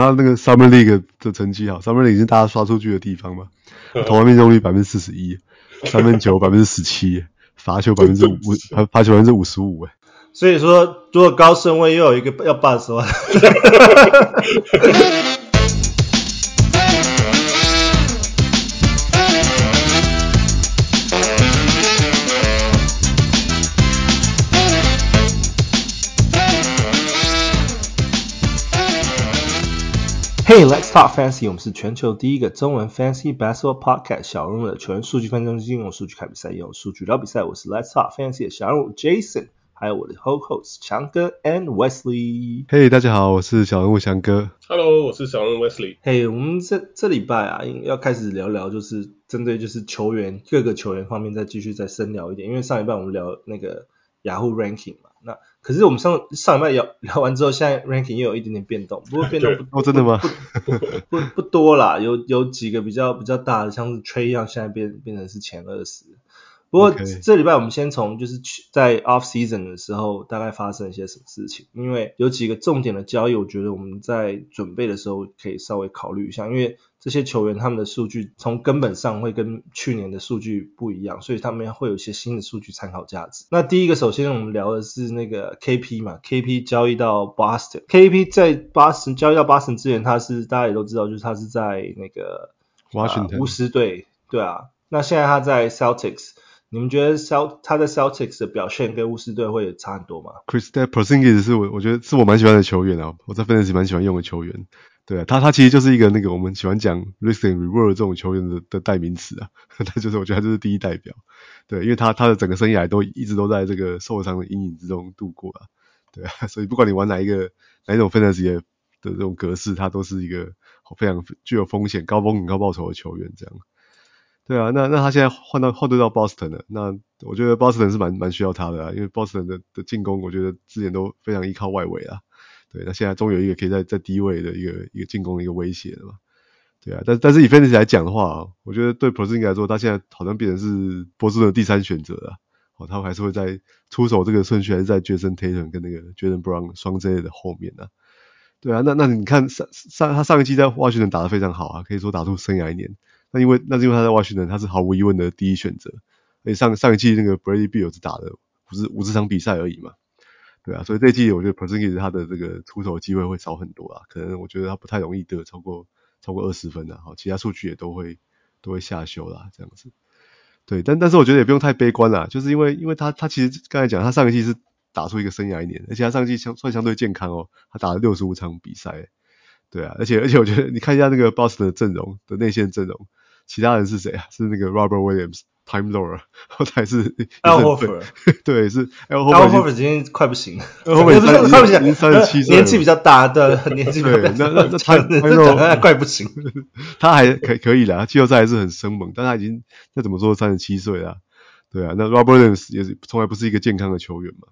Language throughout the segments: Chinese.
他那个 Summer League 的成绩好，Summer League 已经大家刷出去的地方嘛，投篮命中率百分之四十一，三分球百分之十七，罚球百分之五，罚罚球百分之五十五，哎。所以说，如果高顺位又有一个要话。Hey, let's talk fantasy。我们是全球第一个中文 fantasy basketball podcast。小人物的球员数据分析师用数据看比赛，用数据聊比赛。我是 Let's talk fantasy 的小人物 Jason，还有我的 Ho Host 强哥 and Wesley。Hey，大家好，我是小人物强哥。Hello，我是小人物 Wesley。Hey，我们这这礼拜啊，要开始聊聊，就是针对就是球员各个球员方面再继续再深聊一点，因为上礼拜我们聊那个 Yahoo ranking 嘛，那。可是我们上上礼拜聊聊完之后，现在 ranking 又有一点点变动，不过变动不哦，真的吗？不不不多啦，有有几个比较比较大的，像是 Trae Young 现在变变成是前二十。不过这礼拜我们先从就是去在 off season 的时候大概发生一些什么事情，因为有几个重点的交易，我觉得我们在准备的时候可以稍微考虑一下，因为这些球员他们的数据从根本上会跟去年的数据不一样，所以他们会有一些新的数据参考价值。那第一个，首先我们聊的是那个 KP 嘛，KP 交易到 Boston，KP 在 Boston 交易到 Boston 之前，他是大家也都知道，就是他是在那个 Washington 巫师队，对啊，那现在他在 Celtics。你们觉得 Celt 他在 Celtics 的表现跟巫师队会差很多吗？Kristaps Porzingis 是我我觉得是我蛮喜欢的球员啊，我在 Fantasy 蛮喜欢用的球员。对，他他其实就是一个那个我们喜欢讲 Risk and Reward 这种球员的的代名词啊，他就是我觉得他就是第一代表。对，因为他他的整个生涯都一直都在这个受伤的阴影之中度过啊。对啊，所以不管你玩哪一个哪一种 Fantasy 的这种格式，他都是一个非常具有风险、高风险高报酬的球员这样。对啊，那那他现在换到换队到 Boston 了，那我觉得 Boston 是蛮蛮需要他的啊，因为 Boston 的的进攻，我觉得之前都非常依靠外围啊。对，那现在终于有一个可以在在低位的一个一个进攻的一个威胁了嘛。对啊，但但是以 Fantasy 来讲的话，我觉得对 p r o s i n g 来说，他现在好像变成是波士顿的第三选择了。哦，他还是会在出手这个顺序还是在 Jason Tatum 跟那个 Jaylen Brown 双 J 的后面呢、啊。对啊，那那你看上上他上一季在 Washington 打得非常好啊，可以说打出生涯一年。那因为那是因为他在 Washington，他是毫无疑问的第一选择。而且上上一季那个 Bradley Beal 只打了五十五十场比赛而已嘛，对啊，所以这季我觉得 Porzingis 他的这个出手机会会少很多啊，可能我觉得他不太容易得超过超过二十分啊，好，其他数据也都会都会下修啦，这样子。对，但但是我觉得也不用太悲观啦，就是因为因为他他其实刚才讲他上一季是打出一个生涯一年，而且他上季相算相对健康哦，他打了六十五场比赛，对啊，而且而且我觉得你看一下那个 Boston 的阵容的内线阵容。其他人是谁啊？是那个 Robert Williams、Time Lord，或者还是 Al Horford？对，是 Al Horford 已经快不行了，快不行，已经三十七岁，年纪比较大，对，年纪比较大。那那那 Time Lord 还快不行，他还可可以啦，季后赛还是很生猛，但他已经那怎么说三十七岁了，对啊，那 Robert Williams 也是从来不是一个健康的球员嘛。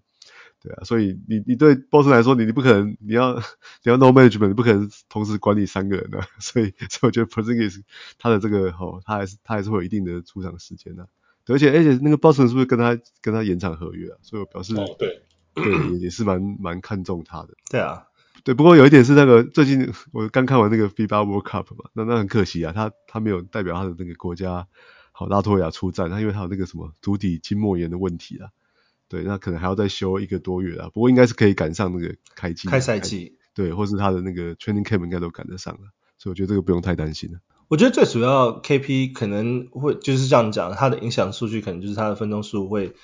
对啊，所以你你对 boss 来说，你你不可能，你要你要 no management，你不可能同时管理三个人的，所以所以我觉得 Porzingis 他的这个哦，他还是他还是会有一定的出场时间的，对，而且而且那个 boss 是不是跟他跟他延长合约啊？所以我表示、哦、对对也也是蛮蛮看重他的。对啊，对，不过有一点是那个最近我刚看完那个 FIBA World Cup 嘛，那那很可惜啊，他他没有代表他的那个国家好拉脱维亚出战，他因为他有那个什么足底筋膜炎的问题啊。对，那可能还要再休一个多月啊，不过应该是可以赶上那个开季开赛季，对，或是他的那个 training camp 应该都赶得上了，所以我觉得这个不用太担心了。我觉得最主要 KP 可能会就是这样讲，他的影响数据可能就是他的分钟数会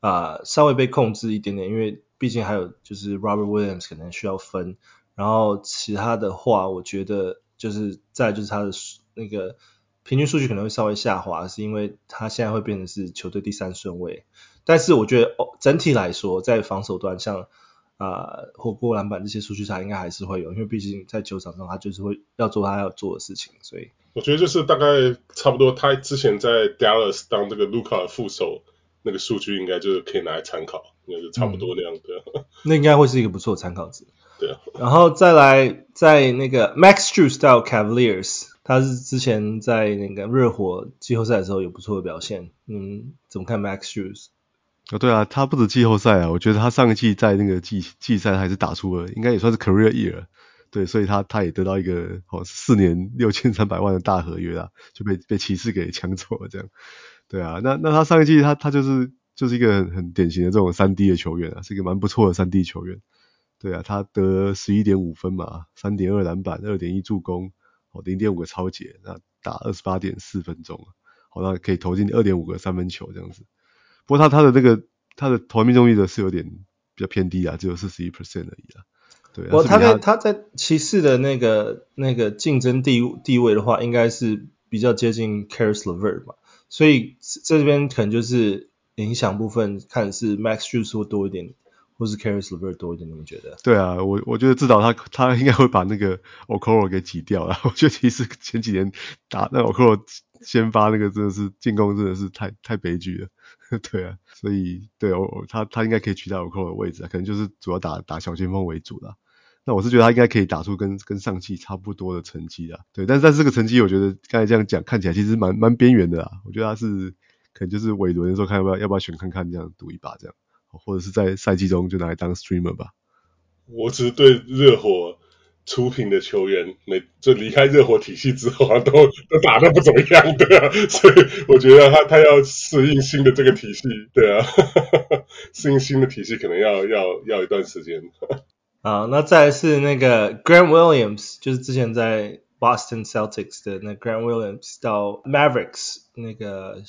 啊、呃、稍微被控制一点点，因为毕竟还有就是 Robert Williams 可能需要分，然后其他的话，我觉得就是再就是他的那个平均数据可能会稍微下滑，是因为他现在会变成是球队第三顺位。但是我觉得哦，整体来说，在防守端像啊火锅篮板这些数据差应该还是会有，因为毕竟在球场上他就是会要做他要做的事情，所以我觉得就是大概差不多，他之前在 Dallas 当这个卢卡的副手，那个数据应该就是可以拿来参考，应该是差不多那样的。嗯、那应该会是一个不错的参考值。对啊，然后再来在那个 Max Strus 到 Cavaliers，他是之前在那个热火季后赛的时候有不错的表现，嗯，怎么看 Max Strus？哦，对啊，他不止季后赛啊，我觉得他上一季在那个季季赛还是打出了，应该也算是 career year，对，所以他他也得到一个哦四年六千三百万的大合约啦，就被被骑士给抢走了这样。对啊，那那他上一季他他就是就是一个很很典型的这种三 D 的球员啊，是一个蛮不错的三 D 球员。对啊，他得十一点五分嘛，三点二篮板，二点一助攻，哦零点五个抄截，那打二十八点四分钟，好，那可以投进二点五个三分球这样子。不过他他的那个他的投篮命中率的是有点比较偏低啊，只有四十一 percent 而已啊。对，我他在他在骑士的那个那个竞争地地位的话，应该是比较接近 Caris LeVert 嘛，所以这边可能就是影响部分，看是 Max Strus 会多一点。或是 Caris LeVert 多一点，你们觉得？对啊，我我觉得至少他他应该会把那个 Okoro 给挤掉了。我觉得其实前几年打那 Okoro 先发那个真的是进攻真的是太太悲剧了。对啊，所以对哦，他他应该可以取代我扣的位置啊，可能就是主要打打小前锋为主啦。那我是觉得他应该可以打出跟跟上季差不多的成绩啊。对，但是但这个成绩我觉得刚才这样讲看起来其实蛮蛮边缘的啦。我觉得他是可能就是尾轮的时候看要不要要不要选看看这样赌一把这样。或者是在赛季中就拿来当 streamer 吧。我只是对热火出品的球员，每就离开热火体系之后，都都打得不怎么样，对啊，所以我觉得他他要适应新的这个体系，对啊，适应新的体系可能要要要一段时间。好，那再来是那个 Grant Williams，就是之前在 Boston Celtics 的那 Grant Williams 到 Mavericks 那个。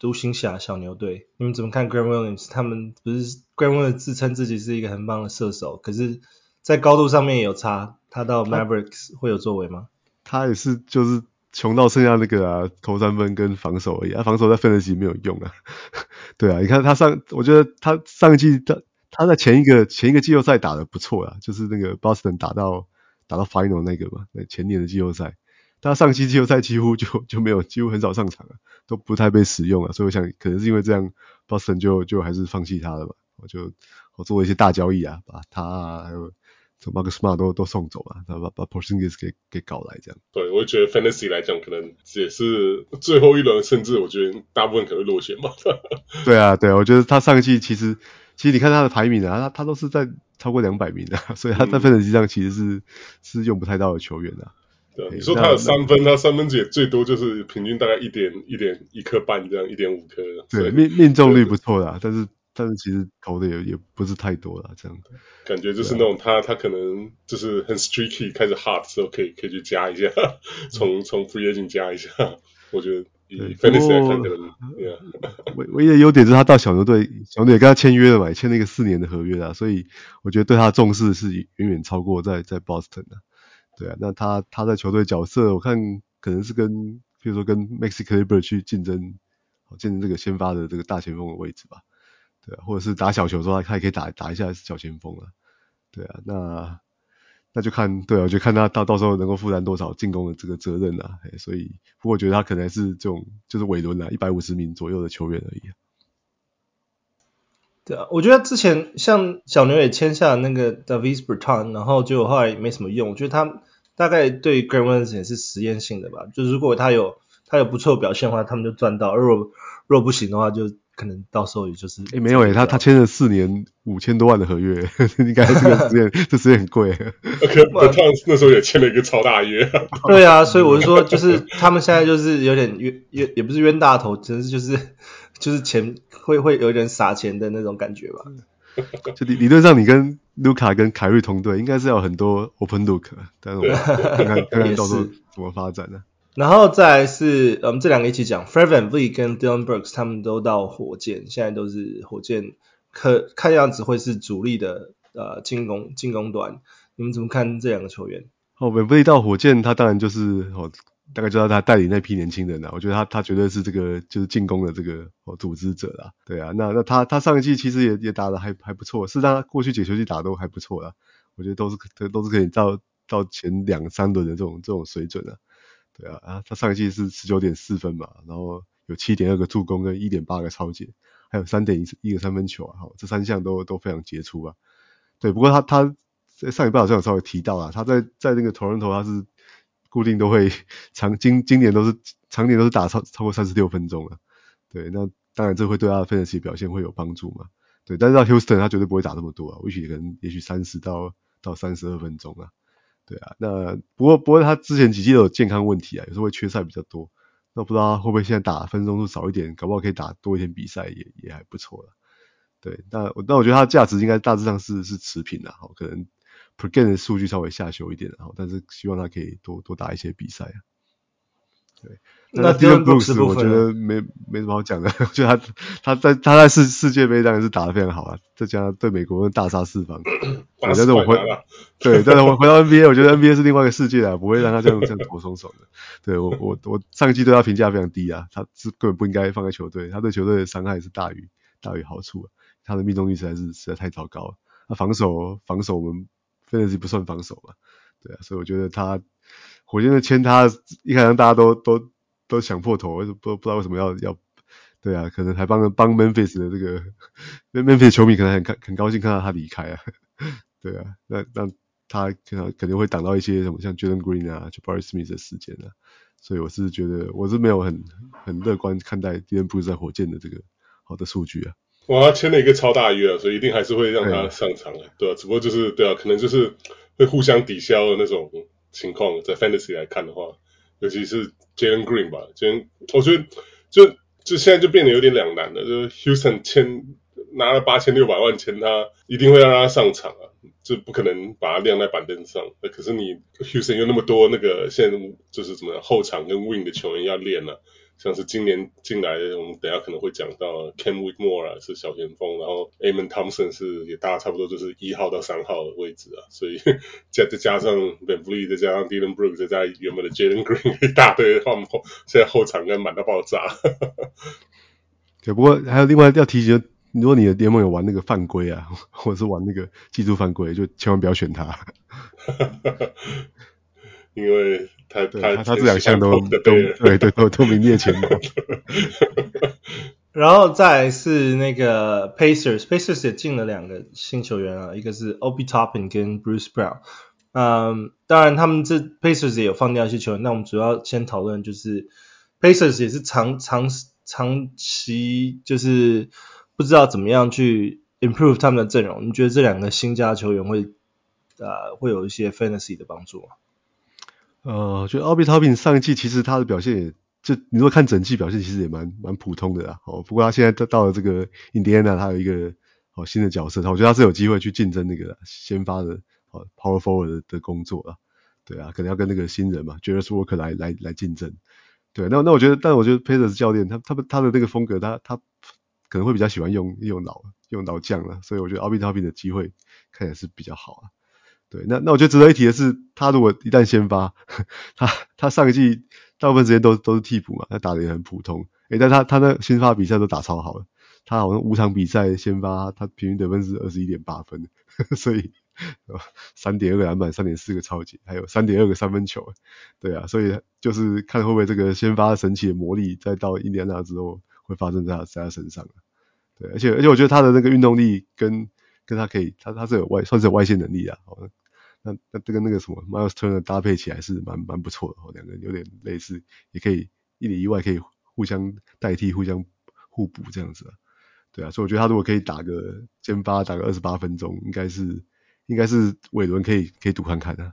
独行侠小牛队，你们怎么看 Grant Williams？他们不是 Grant Williams 自称自己是一个很棒的射手，可是，在高度上面也有差。他到 Mavericks 会有作为吗？他也是，就是穷到剩下那个啊，投三分跟防守而已。啊，防守在 Fantasy 没有用啊。对啊，你看他上，我觉得他上一季他他在前一个前一个季后赛打得不错啊，就是那个 Boston 打到打到 Final 那个嘛，那前年的季后赛。他上期季后赛几乎就就没有，几乎很少上场了，都不太被使用了，所以我想可能是因为这样，Boston 就就还是放弃他了吧。我就我做了一些大交易啊，把他啊还有从 Marcus Smart 都都送走了，然后把把 Porzingis 给给搞来这样。对，我觉得 Fantasy 来讲，可能也是最后一轮，甚至我觉得大部分可能会落选吧。对啊，对啊，我觉得他上一季其实其实你看他的排名啊，他他都是在超过两百名的，所以他在 Fantasy 上其实是、嗯、是用不太到的球员的。对，你说他有三分，他三分也最多就是平均大概一点一点一颗半这样，一点五颗。对，命命中率不错啦，但是但是其实投的也也不是太多了，这样。感觉就是那种他他可能就是很 streaky，开始的时候可以可以去加一下，从从 free agent 加一下。我觉得以看可能，唯唯一的优点是他到小牛队，小牛队跟他签约了嘛，签了一个四年的合约啊，所以我觉得对他的重视是远远超过在在 Boston 的。对啊，那他他在球队角色，我看可能是跟，比如说跟 Maxi Kleber 去竞争，竞争这个先发的这个大前锋的位置吧。对，或者是打小球的时候，他也可以打打一下小前锋啊。对啊，那那就看，对啊，就看他到到时候能够负担多少进攻的这个责任啊。所以，不过我觉得他可能是这种就是尾轮啊，一百五十名左右的球员而已。对啊，我觉得之前像小牛也签下那个 Davis Bertan，然后就后来没什么用。我觉得他大概对 Grant Williams 也是实验性的吧，就是如果他有他有不错的表现的话，他们就赚到；如果如果不行的话，就可能到时候也就是诶没有诶，他他签了四年五千多万的合约，应该这个时间这时间很贵。Bertans 那时候也签了一个超大约。对啊，所以我就说，就是他们现在就是有点冤冤，也不是冤大头，只是就是就是钱。会会有点撒钱的那种感觉吧？就理理论上，你跟卢卡跟凯瑞同队，应该是要有很多 open look，但是我们看看看看到时候怎么发展呢？然后再来是我们这两个一起讲 f r e v a n V 跟 Dillon Brooks 他们都到火箭，现在都是火箭，可看样子会是主力的呃进攻进攻端。你们怎么看这两个球员？哦 v a n V 到火箭，他当然就是哦。大概知道他带领那批年轻人了，我觉得他他绝对是这个就是进攻的这个哦组织者啦，对啊，那那他他上一季其实也也打得还还不错，是他过去几球季打都还不错啦，我觉得都是都都是可以到到前两三轮的这种这种水准的，对啊啊，他上一季是十九点四分嘛，然后有七点二个助攻跟一点八个抄截，还有三点一一个三分球啊，好，这三项都都非常杰出啊，对，不过他他在上一半好像有稍微提到啊，他在在那个 Toronto 他是。固定都会长今今年都是常年都是打超超过三十六分钟了，对，那当然这会对他的分析表现会有帮助嘛，对，但是到 Houston 他绝对不会打这么多啊，也许可能也许三十到到三十二分钟啊，对啊，那不过不过他之前几季都有健康问题啊，有时候会缺赛比较多。那不知道他会不会现在打分钟数少一点，搞不好可以打多一点比赛也也还不错了。对，那我但我觉得他的价值应该大致上是是持平的，好，可能 per game 的数据稍微下修一点，好，但是希望他可以多多打一些比赛啊。对，那 Brooks 我觉得没没什么好讲的，就他他在他在世世界杯当然是打得非常好啊，再加上对美国大杀四方，但是我回对，但是我回到 NBA，我觉得 NBA 是另外一个世界啊，不会让他这样这样投松手的。对我我我上季对他评价非常低啊，他是根本不应该放在球队，他对球队的伤害是大于大于好处，他的命中率实在是实在太糟糕了，他防守防守我们 Fantasy 不算防守嘛，对啊，所以我觉得他。火箭的签他，一开始大家都都都想破头，不不知道为什么要要，对啊，可能还帮帮 Memphis 的这个，Memphis 球迷可能很看很高兴看到他离开啊，对啊，那那他可能肯定会挡到一些什么像 Jalen Green 啊，Jabari Smith 的时间啊，所以我是觉得我是没有很很乐观看待 Dillon Brooks 在火箭的这个好的数据啊。哇，他签了一个超大约啊，所以一定还是会让他上场啊，对啊，只不过就是对啊，可能就是会互相抵消的那种。情况在 Fantasy 来看的话，尤其是 Jalen Green 吧，Jalen 我觉得就就现在就变得有点两难了。就是 Houston 签拿了八千六百万签他，一定会让他上场啊，就不可能把他晾在板凳上。那可是你 Houston 又那么多那个现在就是怎么后场跟 Wing 的球员要练呢。像是今年进来，我们等下可能会讲到 Cam Whitmore 啊，是小前锋，然后 Amen Thompson 是也大差不多就是一号到三号的位置啊，所以加 再加上 VanVleet 再加上 Dylan Brooks 再加原本的 Jalen Green 一大堆，后现在后场应该满到爆炸。对，不过还有另外要提醒，如果你的联盟有玩那个犯规啊，或者是玩那个技术犯规，就千万不要选他，因为。他他他这两项都都对对都都名列前茅。然后再来是那个 Pacers，Pacers 也进了两个新球员啊，一个是 Obi Toppin 跟 Bruce Brown。嗯，当然他们这 Pacers 也有放掉一些球员，那我们主要先讨论就是 Pacers 也是长长长期就是不知道怎么样去 improve 他们的阵容。你觉得这两个新加球员会呃会有一些 fantasy 的帮助吗？呃，就 Obi Toppin 上一季其实他的表现也，就你如果看整季表现，其实也蛮蛮普通的啦。哦，不过他现在到到了这个印第安纳，他有一个哦新的角色，他我觉得他是有机会去竞争那个先发的哦 Power Forward 的，工作啦。对啊，可能要跟那个新人嘛，Jarace Walker 来来来竞争。对，那那我觉得，但我觉得 Pacers 教练他他他的那个风格，他他可能会比较喜欢用用老用老将了，所以我觉得 Obi Toppin 的机会看起来是比较好啊。对，那那我觉得值得一提的是，他如果一旦先发，他他上一季大部分时间都都是替补嘛，他打的也很普通，诶，但他他那先发比赛都打超好了，他好像五场比赛先发，他平均得分是二十一点八分，所以三点二个篮板，三点四个抄截，还有三点二个三分球，对啊，所以就是看会不会这个先发神奇的魔力，再到印第安纳之后会发生在他在他身上，对，而且而且我觉得他的那个运动力跟跟他可以，他他是有外算是有外线能力啊。那那这个那个什么 Miles Turner 搭配起来是蛮蛮不错的哦，两个有点类似，也可以一里一外可以互相代替、互相互补这样子啊，对啊，所以我觉得他如果可以打个先发打个二十八分钟，应该是应该是尾轮可以可以赌看看的。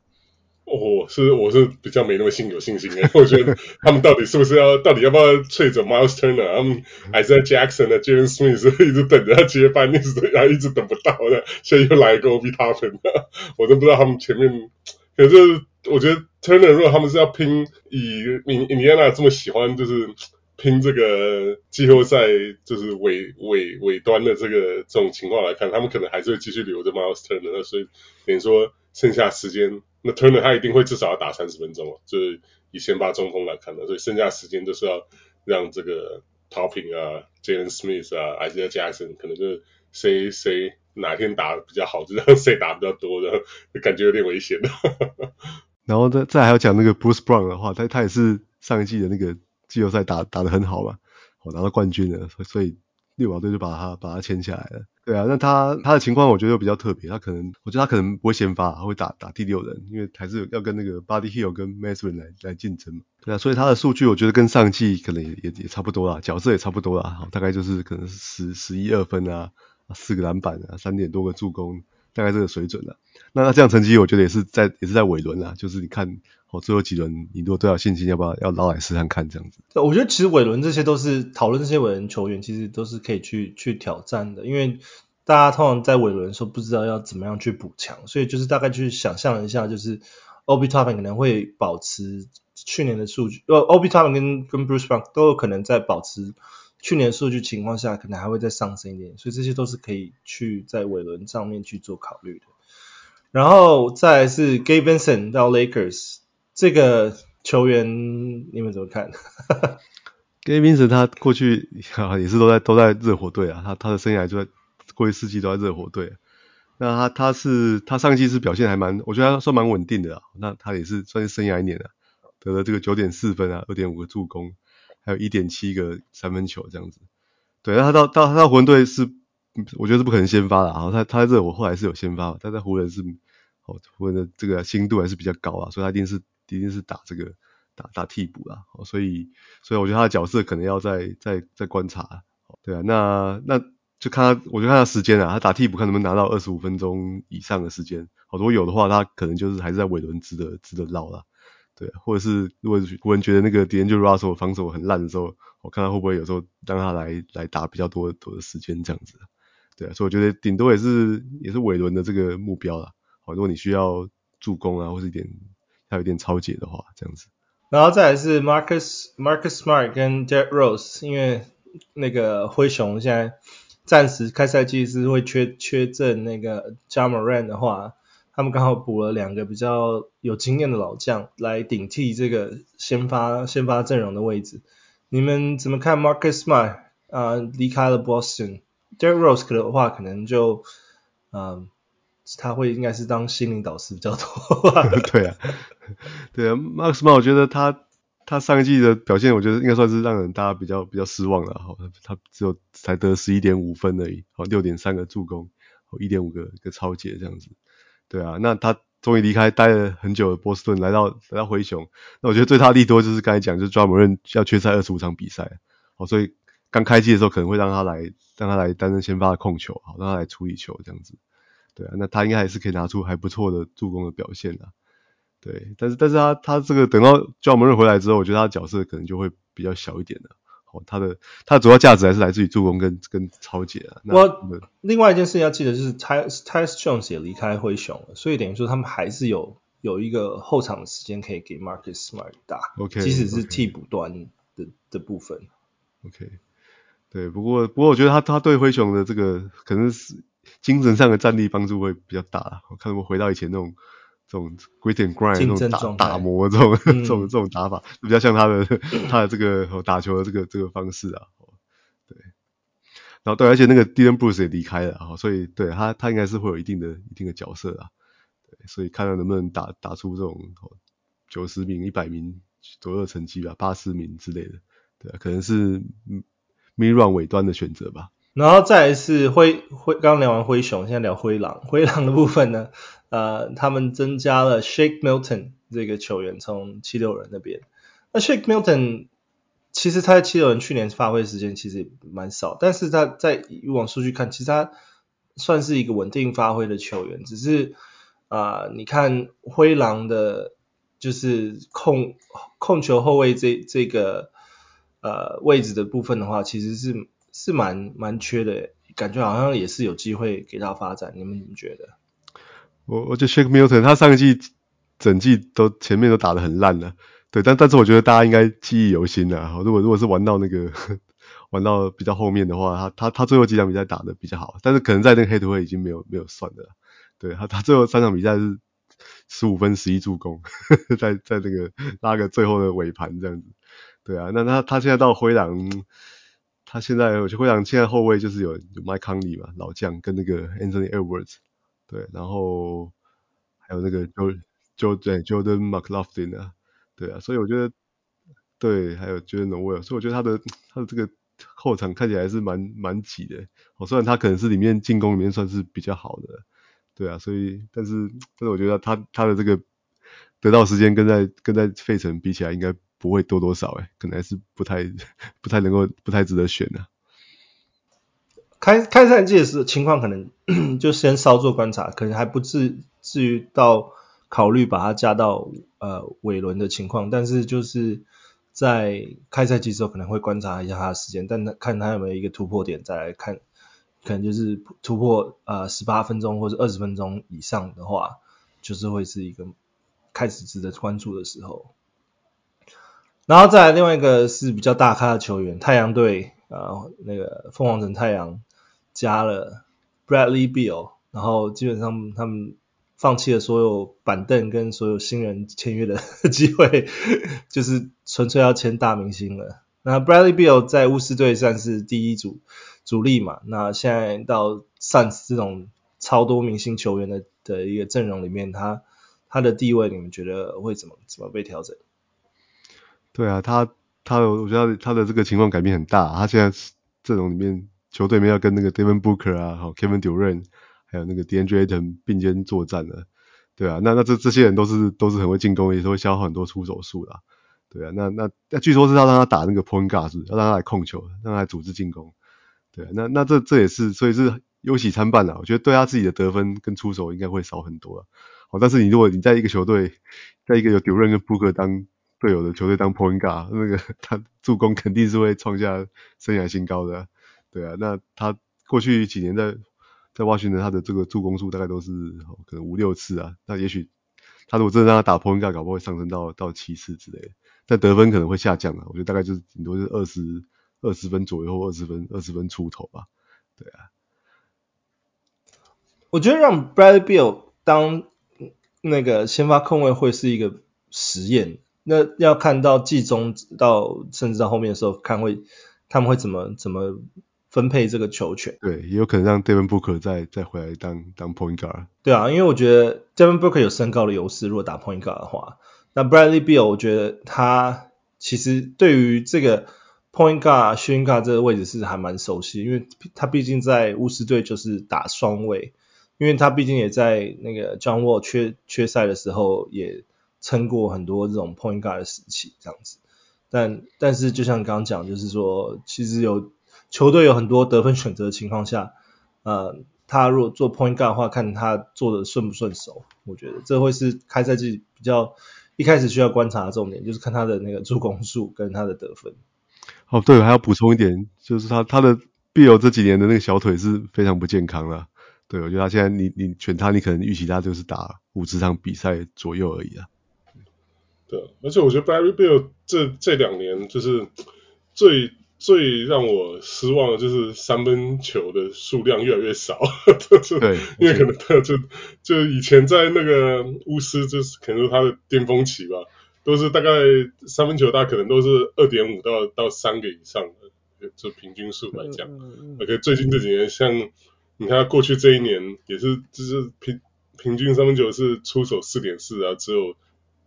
哦，是我是比较没那么信有信心诶，我觉得他们到底是不是要，到底要不要吹着 Miles Turner？他们还是在 Jackson 的 Jalen Smith 一直等着他接班，一直然后一直等不到的，现在又来一个 Obi t o p i n 我都不知道他们前面。可是我觉得 Turner 如果他们是要拼，以印第安纳这么喜欢，就是拼这个季后赛，就是尾尾尾端的这个这种情况来看，他们可能还是会继续留着 Miles Turner，所以等于说剩下时间。那 Turner 他一定会至少要打三十分钟哦，就是以先发中锋来看的，所以剩下时间就是要让这个 Topping 啊、Jalen Smith 啊、Isaiah Jackson 可能就是谁谁哪天打比较好，就让谁打比较多的，感觉有点危险。然后再再还要讲那个 Bruce Brown 的话，他他也是上一季的那个季后赛打打得很好嘛，哦拿到冠军了，所以绿宝队就把他把他签下来了。对啊，那他他的情况我觉得比较特别，他可能我觉得他可能不会先发，他会打打第六人，因为还是要跟那个 Buddy Hill 跟 Mason 来来竞争嘛。对啊，所以他的数据我觉得跟上季可能也也差不多啦，角色也差不多啦，大概就是可能是十十一二分啊，四个篮板啊，三点多个助攻，大概这个水准了。那那这样成绩，我觉得也是在也是在尾轮啦，就是你看哦，最后几轮你如果都有信心，要不要要捞来试看看这样子？我觉得其实尾轮这些都是讨论这些尾轮球员，其实都是可以去去挑战的，因为大家通常在尾轮的时候不知道要怎么样去补强，所以就是大概去想象一下，就是 O B Toppin 可能会保持去年的数据，呃，OB t o p i n 跟跟 Bruce Brown 都有可能在保持。去年数据情况下，可能还会再上升一点，所以这些都是可以去在尾轮上面去做考虑的。然后再是 Gabe Vincent 到 Lakers 这个球员，你们怎么看？Gabe Vincent 他过去也是都在都在热火队啊，他他的生涯就在过去四季都在热火队。那他他是他上季是表现还蛮，我觉得他算蛮稳定的啊。那他也是算是生涯一年啊，得了这个九点四分啊，二点五个助攻。还有一点七个三分球这样子，对，那他到到他到湖人队是，我觉得是不可能先发的啊。他他在热火后来是有先发，他在湖人是，哦，湖人的这个新度还是比较高啊，所以他一定是一定是打这个打打替补啦。所以所以我觉得他的角色可能要再再再观察，对啊，那那就看他，我就看他时间啊，他打替补看能不能拿到二十五分钟以上的时间，好，如果有的话，他可能就是还是在尾轮值得值得捞啦。对，或者是如果湖人觉得那个 D'Angelo Russell 防守很烂的时候，我看他会不会有时候让他来来打比较多多的时间这样子。对啊，所以我觉得顶多也是也是尾轮的这个目标啦。好，如果你需要助攻啊，或是一点还有点抄截的话，这样子。然后再来是 Marcus Marcus Smart 跟 Derek Rose，因为那个灰熊现在暂时开赛季是会缺缺阵那个 Ja Morant 的话。他们刚好补了两个比较有经验的老将来顶替这个先发先发阵容的位置。你们怎么看 Marcus Smart 啊、呃、离开了 Boston，Derek Rose 的话可能就嗯、他会应该是当心灵导师比较多。对啊，对啊，Marcus Smart 我觉得他他上一季的表现我觉得应该算是让人大家比较比较失望了。好，他只有才得十一点五分而已，好，六点三个助攻，好，一点五个一个抄截这样子。对啊，那他终于离开待了很久的波士顿，来到来到灰熊。那我觉得对他利多就是刚才讲，就是抓某人要缺赛二十五场比赛，好，所以刚开机的时候可能会让他来让他来担任先发控球，好，让他来处理球这样子。对啊，那他应该还是可以拿出还不错的助攻的表现的。对，但是但是他他这个等到抓某人回来之后，我觉得他的角色可能就会比较小一点了。他的他的主要价值还是来自于助攻跟跟抄截啊。我另外一件事情要记得就是 Tyus Tyus Jones 也离开灰熊了，所以等于说他们还是有有一个后场的时间可以给 Marcus Smart 打，OK，即使是替补端的.的部分。OK，对，不过不过我觉得他他对灰熊的这个可能是精神上的战力帮助会比较大。我看我回到以前那种。这种 grit and grind 这种打打磨这种、嗯、这种这种打法，比较像他的 他的这个打球的这个这个方式啊。对，然后对，而且那个 Dillon Bruce 也离开了啊，所以对他他应该是会有一定的一定的角色啊。对，所以看他能不能打打出这种九十名、一百名左右的成绩吧，八十名之类的。对，可能是 mid run 尾端的选择吧。然后再来是灰灰，刚聊完灰熊，现在聊灰狼。灰狼的部分呢，呃，他们增加了 Shake Milton 这个球员，从七六人那边。那 Shake Milton 其实他在七六人去年发挥时间其实也蛮少，但是他在以往数据看，其实他算是一个稳定发挥的球员。只是啊、你看灰狼的，就是控控球后卫这这个呃位置的部分的话，其实是。是蛮蛮缺的，感觉好像也是有机会给他发展，你们怎么觉得？我我觉得 Shake Milton 他上一季整季都前面都打得很烂了，对，但但是我觉得大家应该记忆犹新的。如果如果是玩到那个 玩到比较后面的话，他他他最后几场比赛打得比较好，但是可能在那个黑土会已经没有没有算的了。对他他最后三场比赛是十五分十一助攻，在在那个拉个最后的尾盘这样子。对啊，那他他现在到灰狼。他现在我就会想，现在后卫就是有有 Mike Conley 嘛，老将跟那个 Anthony Edwards，对，然后还有那个 Jo Jo 对 Jordan McLaughlin 啊，对啊，所以我觉得对，还有 Jordan Noel，所以我觉得他的他的这个后场看起来还是蛮蛮挤的。哦，虽然他可能是里面进攻里面算是比较好的，对啊，所以但是但是我觉得他他的这个得到时间跟在跟在费城比起来应该。不会多多少诶，可能还是不太不太能够不太值得选的、开开赛季的时候情况可能 就先稍作观察，可能还不至至于到考虑把它加到呃尾轮的情况，但是就是在开赛季的时候可能会观察一下他的时间，但他看他有没有一个突破点再来看，可能就是突破呃十八分钟或者二十分钟以上的话，就是会是一个开始值得关注的时候。然后再来另外一个是比较大咖的球员，太阳队呃那个凤凰城太阳。加了 Bradley Beal，然后基本上他们放弃了所有板凳跟所有新人签约的 机会，就是纯粹要签大明星了。那 Bradley Beal 在巫师队算是第一组主力嘛，那现在到 Suns 这种超多明星球员的的一个阵容里面，他他的地位你们觉得会怎么怎么被调整？对啊，他他我觉得他的这个情况改变很大，他现在阵容里面。球队里面要跟那个 Devin Booker 啊，好 Kevin Durant，还有那个 DeAndre Ayton 并肩作战的，对啊，那那这这些人都是都是很会进攻，也是会消耗很多出手数的，对啊，那那那据说是要让他打那个 Point Guard，是要让他来控球，让他来组织进攻，对啊，那那这这也是所以是忧喜参半的，我觉得对他自己的得分跟出手应该会少很多了，好，但是你如果你在一个球队，在一个有 Durant 跟 Booker 当队友的球队当 Point Guard，那个他助攻肯定是会创下生涯新高的。对啊，那他过去几年在在挖寻的他的这个助攻数大概都是可能五六次啊，那也许他如果真的让他打 point guard，搞不好会上升到到七次之类的，但得分可能会下降啊，我觉得大概就是顶多是二十二十分左右或二十分二十分出头吧。对啊，我觉得让 Brad Beal 当那个先发控卫会是一个实验，那要看到季中到甚至到后面的时候看会他们会怎么怎么。分配这个球权，对，也有可能让 Devin Booker 再再回来当当 Point Guard。对啊，因为我觉得 Devin Booker 有身高的优势，如果打 Point Guard 的话，那 Bradley Beal 我觉得他其实对于这个 Point Guard、Shooting Guard 这个位置是还蛮熟悉，因为他毕竟在巫师队就是打双位，因为他毕竟也在那个 John Wall 缺缺赛的时候也撑过很多这种 Point Guard 的时期这样子。但但是就像刚刚讲，就是说其实有。球队有很多得分选择的情况下，呃，他如果做 point guard 的话，看他做的顺不顺手。我觉得这会是开赛季比较一开始需要观察的重点，就是看他的那个助攻数跟他的得分。哦，对，还要补充一点，就是他他的 Beal 这几年的那个小腿是非常不健康了。对，我觉得他现在你你选他，你可能预期他就是打五十场比赛左右而已啊。对，而且我觉得 Bradley Bell 这这两年就是最。最让我失望的就是三分球的数量越来越少，对，因为可能他就就以前在那个巫师，就是可能是他的巅峰期吧，都是大概三分球，大概可能都是二点五到到三个以上的，就平均数来讲。OK，最近这几年，像你看过去这一年也是，就是平平均三分球是出手四点四啊，只有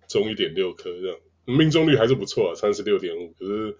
中一点六颗这样，命中率还是不错啊，三十六点五，可是。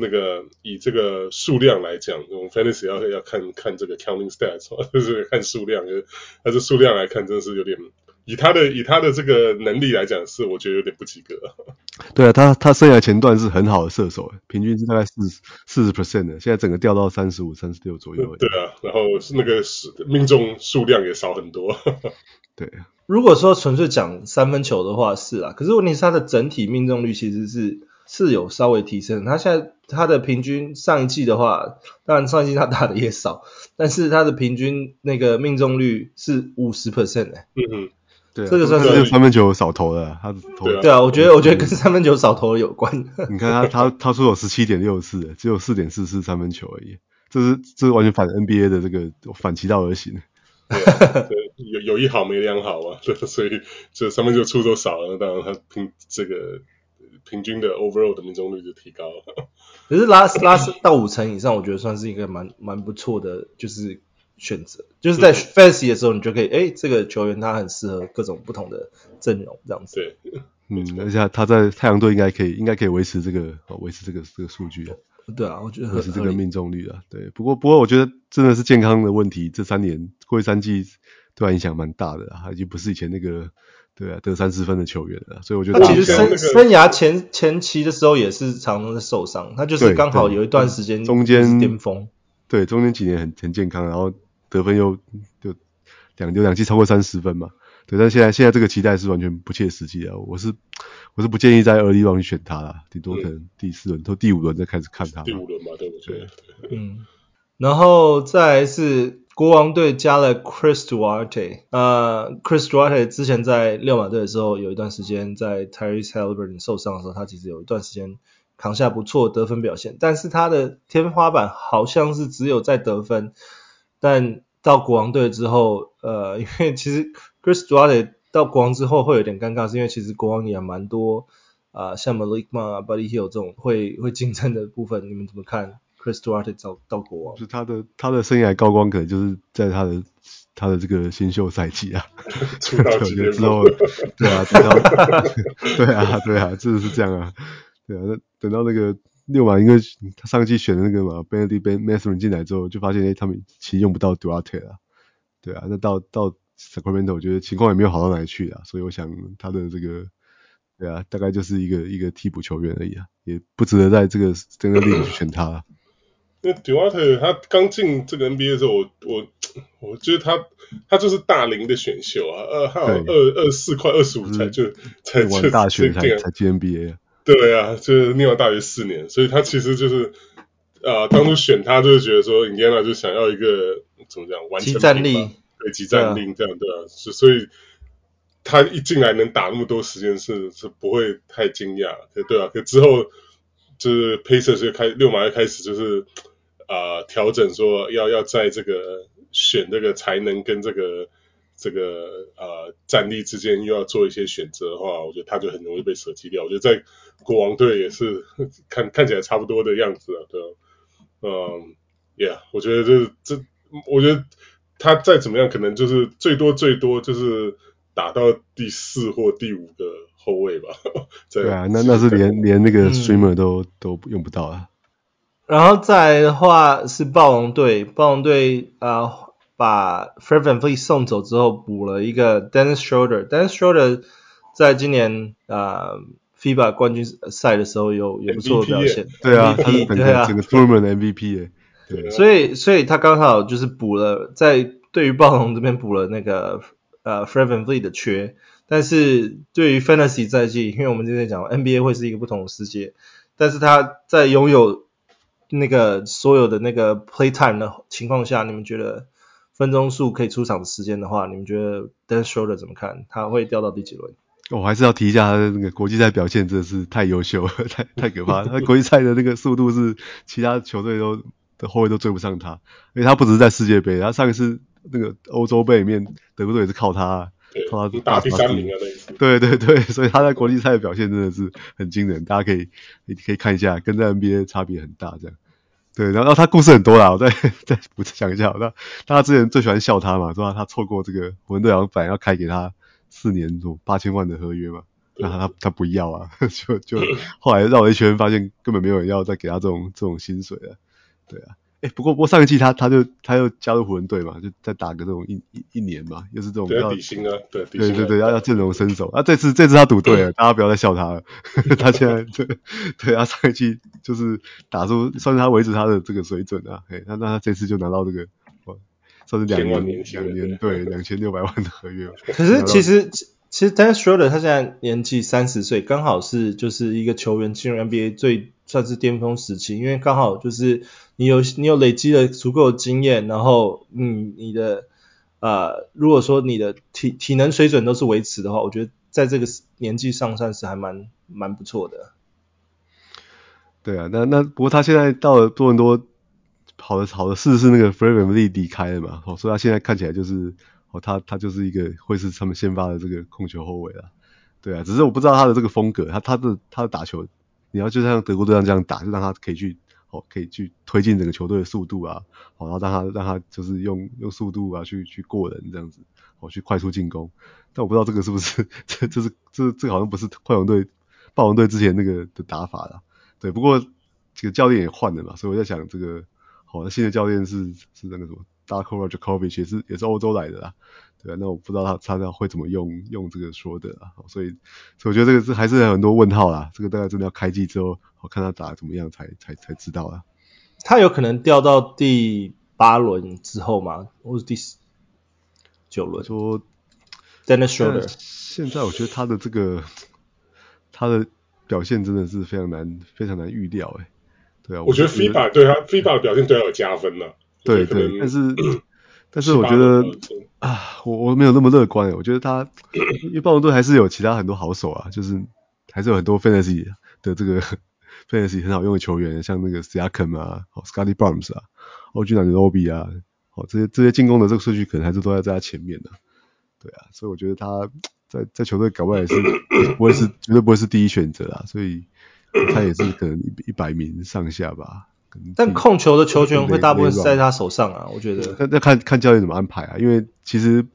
那个以这个数量来讲，我们 fantasy 要要看看这个 counting stats，就是看数量，就是但是数量来看，真的是有点以他的以他的这个能力来讲，是我觉得有点不及格。对啊，他他生涯前段是很好的射手，平均是大概四四十 percent 的，现在整个掉到三十五、三十六左右。对啊，然后是那个命中数量也少很多。对，如果说纯粹讲三分球的话是啊，可是问题是他的整体命中率其实是。是有稍微提升，他现在他的平均上一季的话，当然上一季他打的也少，但是他的平均那个命中率是五十 percent 哎，嗯嗯，对、啊，这个算是三分球少投的，他投的。对啊，我觉得我觉得跟三分球少投有关。你看他他他出手十七点六四，只有四点四四三分球而已，这是这是完全反 NBA 的这个反其道而行。对、啊，对有有一好没两好啊，所以这三分球出手少了，当然他平这个。平均的 overall 的命中率就提高了，可是拉拉到五成以上，我觉得算是一个蛮蛮不错的，就是选择，就是在 fantasy 的时候，你就可以，哎、欸，这个球员他很适合各种不同的阵容，这样子。对，嗯，而且他在太阳队应该可以，应该可以维持这个，维持这个这个数据。对啊，我觉得维持这个命中率啊，对。不过不过，我觉得真的是健康的问题，这三年过去三季对他影响蛮大的，他已经不是以前那个。对啊，得三十分的球员了，所以我觉得他其实生生涯前前期的时候也是常常在受伤，他就是刚好有一段时间中间巅峰。对，中间几年很很健康，然后得分又就两就两季超过三十分嘛。对，但现在现在这个期待是完全不切实际的。我是我是不建议在 early round 去选他啦，顶多可能第四轮或第五轮再开始看他。第五轮嘛，对不对？嗯，然后再来是国王队加了 Chris Duarte，呃，Chris Duarte 之前在六马队的时候有一段时间在 Tyrese Haliburton 受伤的时候，他其实有一段时间扛下不错得分表现，但是他的天花板好像是只有在得分，但到国王队之后，呃，因为其实。Chris Duarte 到国王之后会有点尴尬，是因为其实国王也蛮多啊、呃，像 Malik m a Buddy Hill 这种会会竞争的部分，你们怎么看 Chris Duarte 到到国王？就是他的他的生涯高光可能就是在他的他的这个新秀赛季啊，出道之后，对啊，等到 对啊对啊，真的是这样啊，对啊，那等到那个六马，因为他上季选的那个嘛，Bennedict Mathurin 进来之后，就发现哎，他们其实用不到 Duarte 了，对啊，那到到。Sacramento 我觉得情况也没有好到哪里去啊，所以我想他的这个，对啊，大概就是一个一个替补球员而已啊，也不值得在这个这个里去选他啊。那 Duarte 他刚进这个 NBA 的时候，我我我觉得他他就是大龄的选秀啊，二号二二四快二十五才就才就大学才才进 NBA 啊。对啊，就是念完大学四年，所以他其实就是啊、呃，当初选他就是觉得说，Indiana 就想要一个怎么讲完成战力。对，集战力这样对啊，所所以他一进来能打那么多时间是是不会太惊讶，对对啊，可之后就是 Pacers 就开六马又开始就是啊调整说要要在这个选这个才能跟这个这个呃战力之间又要做一些选择的话，我觉得他就很容易被舍弃掉。我觉得在国王队也是 看看起来差不多的样子啊，对啊，嗯，Yeah，我觉得这这我觉得。他再怎么样，可能就是最多最多就是打到第四或第五个后卫吧。对啊，那那是连连那个 streamer 都、嗯、都用不到啊。然后再来的话是暴龙队，暴龙队啊、呃、把 Fred VanVleet 送走之后补了一个 Dennis Schroeder。Dennis Schroeder 在今年啊、呃、FIBA 冠军赛的时候有有不错的表现。对啊，MVP, 他是本个整个 tournament 的 MVP 哎。对，所以所以他刚好就是补了，在对于暴龙这边补了那个呃 Fred VanVleet 的缺，但是对于 Fantasy 赛季，因为我们之前讲 NBA 会是一个不同的世界，但是他在拥有那个所有的那个 Play Time 的情况下，你们觉得分钟数可以出场的时间的话，你们觉得 Dennis Schroeder 怎么看？他会掉到第几轮？我还是要提一下他的那个国际赛表现，真的是太优秀了，太太可怕了。他国际赛的那个速度是其他球队都。的后卫都追不上他，因为他不只是在世界杯，他上一次那个欧洲杯里面，德国队也是靠他，靠他打第三名的那一次。对对对，所以他在国际赛的表现真的是很惊人，大家可以你可以看一下，跟在 NBA 差别很大这样。对，然后他故事很多啦，我再再补讲一下，那他之前最喜欢笑他嘛，说他错过这个湖人队好像本来要开给他四年左八千万的合约嘛，然后他他不要啊，就就后来绕了一圈，发现根本没有人要再给他这种这种薪水了。对啊，哎，不过不过上一季他他就他又加入湖人队嘛，就再打个这种一一一年嘛，又是这种要底薪啊，对对对对，要要见容身手啊。这次这次他赌对了，大家不要再笑他了。他现在对对啊，上一季就是打出算是他维持他的这个水准啊。哎，那那他这次就拿到这个，算是两年两年对两千六百万的合约。可是其实其实 Dennis Schroeder 他现在年纪三十岁，刚好是就是一个球员进入 NBA 最算是巅峰时期，因为刚好就是。你有你有累积了足够的经验，然后嗯，你的呃，如果说你的体体能水准都是维持的话，我觉得在这个年纪上算是还蛮蛮不错的。对啊，那那不过他现在到了多伦多，好的好的事是那个 Fred VanVleet 离开了嘛，哦，所以他现在看起来就是哦，他他就是一个会是他们先发的这个控球后卫了。对啊，只是我不知道他的这个风格，他他的他的打球，你要就像德国队这样打，就让他可以去。哦，可以去推进整个球队的速度啊，好，然后让他让他就是用用速度啊去去过人这样子，哦，去快速进攻。但我不知道这个是不是 这这是这这好像不是快龙队暴龙队之前那个的打法啦。对，不过这个教练也换了嘛，所以我在想这个好，那新的教练是是那个什么 Darko Rajakovic 也是也是欧洲来的啦。对啊，那我不知道他他会怎么用用这个说的啊，所以所以我觉得这个是还是有很多问号啦，这个大概真的要开机之后，我看他打得怎么样才才才知道啊。他有可能掉到第八轮之后吗？或是第九轮？说 Dennis Schroeder。现在我觉得他的这个他的表现真的是非常难非常难预料哎。对啊，我觉得 FIBA 对他 FIBA 的表现对他有加分了。对对，但是 但是我觉得啊，我我没有那么乐观。我觉得他 因为暴龙队还是有其他很多好手啊，就是还是有很多 Fantasy 的这个 Fantasy 很好用的球员，像那个 Siakam 啊，Scottie Barnes 啊，OG Anunoby 啊，好这些这些进攻的这个数据可能还是都在在他前面的。对啊，所以我觉得他在在球队搞不好也是 不会是绝对不会是第一选择啊，所以他也是可能一一百名上下吧。但控球的球权会大部分是在他手上啊，我觉得。那那看看教练怎么安排啊，因为其实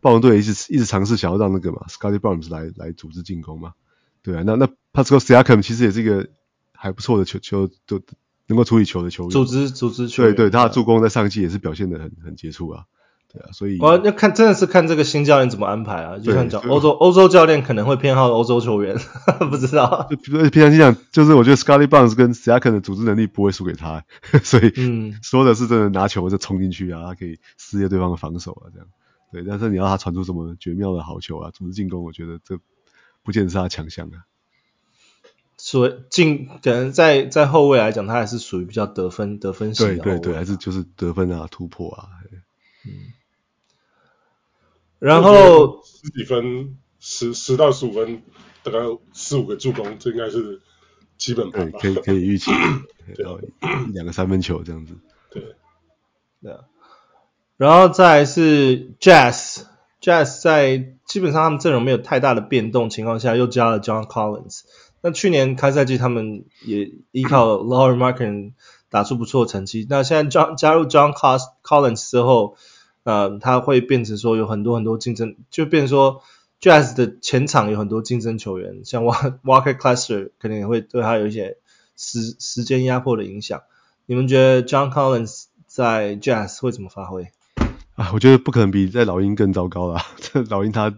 暴龙队一直一直尝试想要让那个嘛，Scottie Barnes 来来组织进攻嘛，对啊，那那 Pascal Siakam 其实也是一个还不错的球球都能够处理球的球员，组织组织球员，对对，他的助攻在上季也是表现的很很杰出啊。对啊，所以我要看，真的是看这个新教练怎么安排啊。就像讲欧洲欧洲教练可能会偏好欧洲球员，不知道。就平常心讲，就是我觉得 Scottie Barnes 跟 Siakam 的组织能力不会输给他，所以嗯，说的是真的拿球就冲进去啊，他可以撕裂对方的防守啊，这样。对，但是你要他传出什么绝妙的好球啊，组织进攻，我觉得这不见得是他强项啊。所以进可能在在后卫来讲，他还是属于比较得分得分型的。对对对，还是就是得分啊，突破啊。嗯。然后十几分，十十到十五分，大概四五个助攻，这应该是基本盘吧？可以可以预期，对，一两个三分球这样子。对，对啊。然后再来是 Jazz，Jazz 在基本上他们阵容没有太大的变动情况下，又加了 John Collins。那去年开赛季他们也依靠 Lauri Markkanen 打出不错的成绩。那现在 John 加入 John Collins 之后。呃，他会变成说有很多很多竞争，就变成说 Jazz 的前场有很多竞争球员，像 Walker Kessler 可能也会对他有一些时时间压迫的影响。你们觉得 John Collins 在 Jazz 会怎么发挥？啊，我觉得不可能比在老鹰更糟糕啦。这老鹰他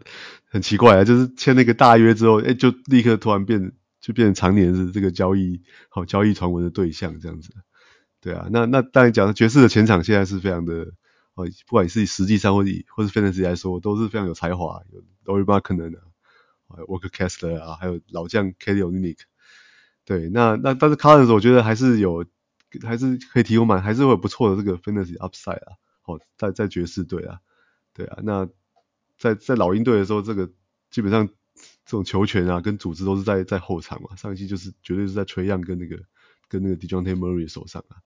很奇怪啊，就是签那个大约之后，哎，就立刻突然变，就变成常年是这个交易好交易传闻的对象这样子。对啊，那那当然讲爵士的前场现在是非常的。哦，不管是实际上或以或是 fantasy 来说，都是非常有才华，有 Lauri Markkanen 啊，Walker Kessler 啊，还有老将 Kelly Olynyk。对，那那但是 Collins 我觉得还是有，还是可以提供蛮，还是会有不错的这个 fantasy upside 啊。哦，在在爵士队啊，对啊，那在在老鹰队的时候，这个基本上这种球权啊跟组织都是在在后场嘛，上一季就是绝对是在吹样跟那个跟那个 Dejounte Murray 手上啊。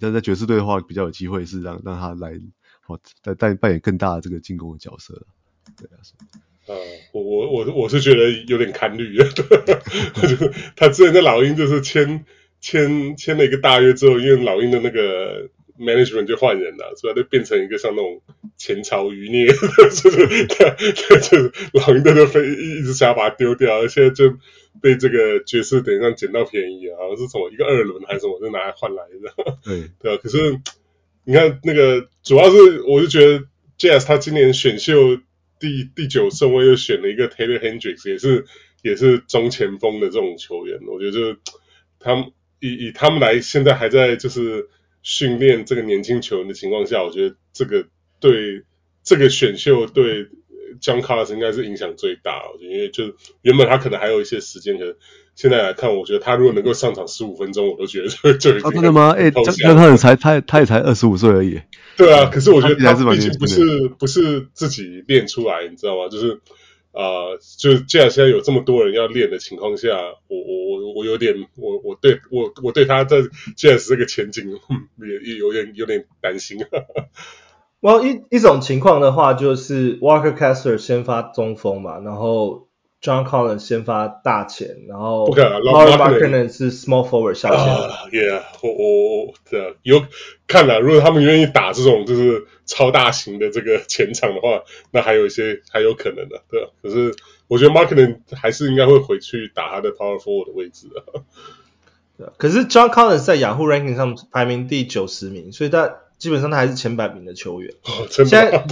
但在爵士队的话，比较有机会是让让他来。好，在扮扮演更大的这个进攻的角色了。对啊，呃，我我我我是觉得有点堪虑的。他之前在老鹰就是签签签了一个大约之后，因为老鹰的那个 management 就换人了，所以他就变成一个像那种前朝余孽，就是就是老鹰队就非一直想要把它丢掉，而现在就被这个爵士等于上捡到便宜啊，好像是从一个二轮还是什么就拿来换来的。对 对啊，可是。你看那个，主要是我就觉得 Jazz 他今年选秀第第九顺位又选了一个 Taylor Hendricks，也是也是中前锋的这种球员，我觉得就他们以以他们来现在还在就是训练这个年轻球员的情况下，我觉得这个对这个选秀对 John Carlos 应该是影响最大，因为就原本他可能还有一些时间可能。现在来看，我觉得他如果能够上场十五分钟，我都觉得就就已经。真的吗？哎，江康才他他也才二十五岁而已。对啊，可是我觉得他毕竟不是不是自己练出来，你知道吗？就是啊、呃，就既然现在有这么多人要练的情况下，我我我我有点我我对我我对他在既然是这个前景也也有点有点担心。我、well, 一一种情况的话，就是 Walker Kessler 先发中锋嘛，然后。John Collins 先发大前，然后，不可能，老马可能是 small forward 小前。Yeah，我我这样有看了，如果他们愿意打这种就是超大型的这个前场的话，那还有一些还有可能的，对吧？可是我觉得 Marklin 还是应该会回去打他的 power forward 的位置的。对，可是 John Collins 在雅虎 ranking 上排名第九十名，所以他。基本上他还是前百名的球员。哦、现在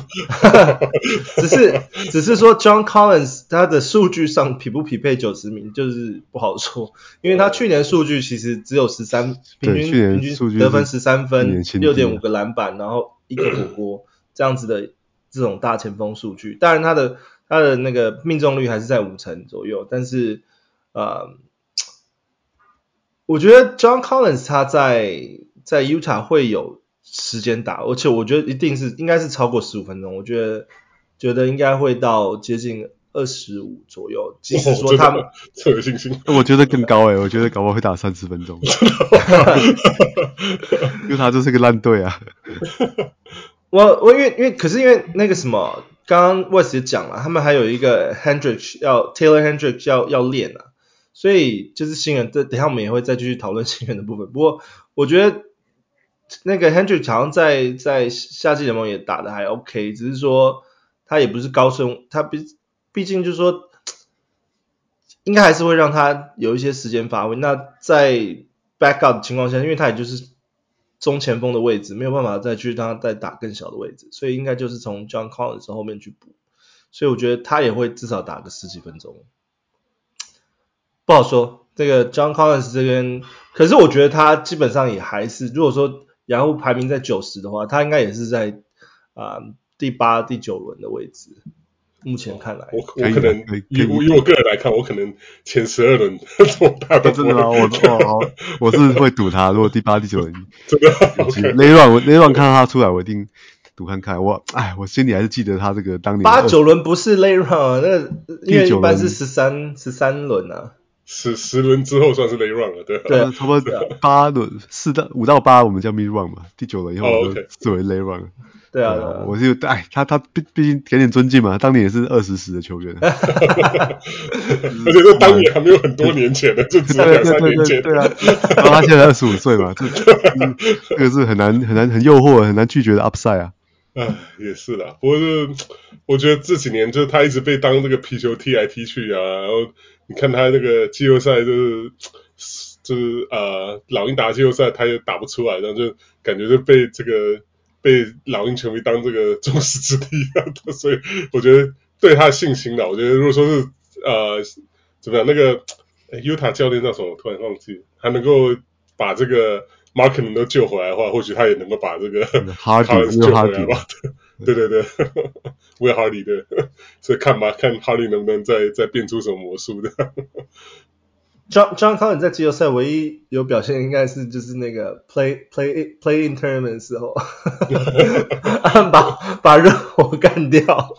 只是只是说 John Collins 他的数据上匹不匹配九十名，就是不好说，因为他去年数据其实只有十三，平均平均得分十三分，六点五个篮板，然后一个火锅这样子的这种大前锋数据。当然他的他的那个命中率还是在五成左右，但是呃，我觉得 John Collins 他在在 Utah 会有。时间打，而且我觉得一定是应该是超过十五分钟，我觉得觉得应该会到接近二十五左右。即使说他们特有信心，我觉得更高诶，我觉得搞不好会打三十分钟，因为他就是个烂队啊。我我因为因为可是因为那个什么，刚刚 Wes 也讲了，他们还有一个 Hendrick 要 Taylor Hendrick 要要练啊，所以就是新人，等等下我们也会再继续讨论新人的部分。不过我觉得。那个 Hendrick 好像在在夏季联盟也打的还 OK，只是说他也不是高顺，他毕毕竟就是说，应该还是会让他有一些时间发挥。那在 backup 的情况下，因为他也就是中前锋的位置，没有办法再去让他再打更小的位置，所以应该就是从 John Collins 后面去补。所以我觉得他也会至少打个十几分钟，不好说。这个 John Collins 这边，可是我觉得他基本上也还是，如果说。然后排名在九十的话，他应该也是在啊、呃、第八、第九轮的位置。目前看来，我我可能以以我个人来看，我可能前十二轮 他都真的吗？我我 我是会赌他。如果第八、第九轮真的那一轮我那一轮看到他出来，我一定赌看看。我哎，我心里还是记得他这个当年八九轮不是 late run 那因为一般是十三十三轮啊。十十轮之后算是 late run 了，对对，差不多八轮四到五到八，我们叫 mid run 嘛。第九轮以后我就作为 late run。对啊，我就哎，他他毕毕竟给点尊敬嘛，当年也是二十十的球员。而且这当年还没有很多年前的，就只有两三年前。对啊，然后他现在二十五岁嘛，这这个是很难很难很诱惑很难拒绝的 upside 啊。啊，也是啦，不过是我觉得这几年就是他一直被当这个皮球踢来踢去啊，然后。你看他那个季后赛就是就是呃老鹰打季后赛他也打不出来，然后就感觉就被这个被老鹰球迷当这个众矢之的一样的，所以我觉得对他的信心了。我觉得如果说是呃怎么样，那个 Utah 教练那时候？我突然忘记，还能够把这个 Markkanen 都救回来的话，或许他也能够把这个 Hardy 救回来吧。对对对 w i l Hardy 的，所以看吧，看 Hardy 能不能再再变出什么魔术的。John John Collins 在季后赛唯一有表现，应该是就是那个 Play Play Play in Tournament 的时候，把把热火干掉。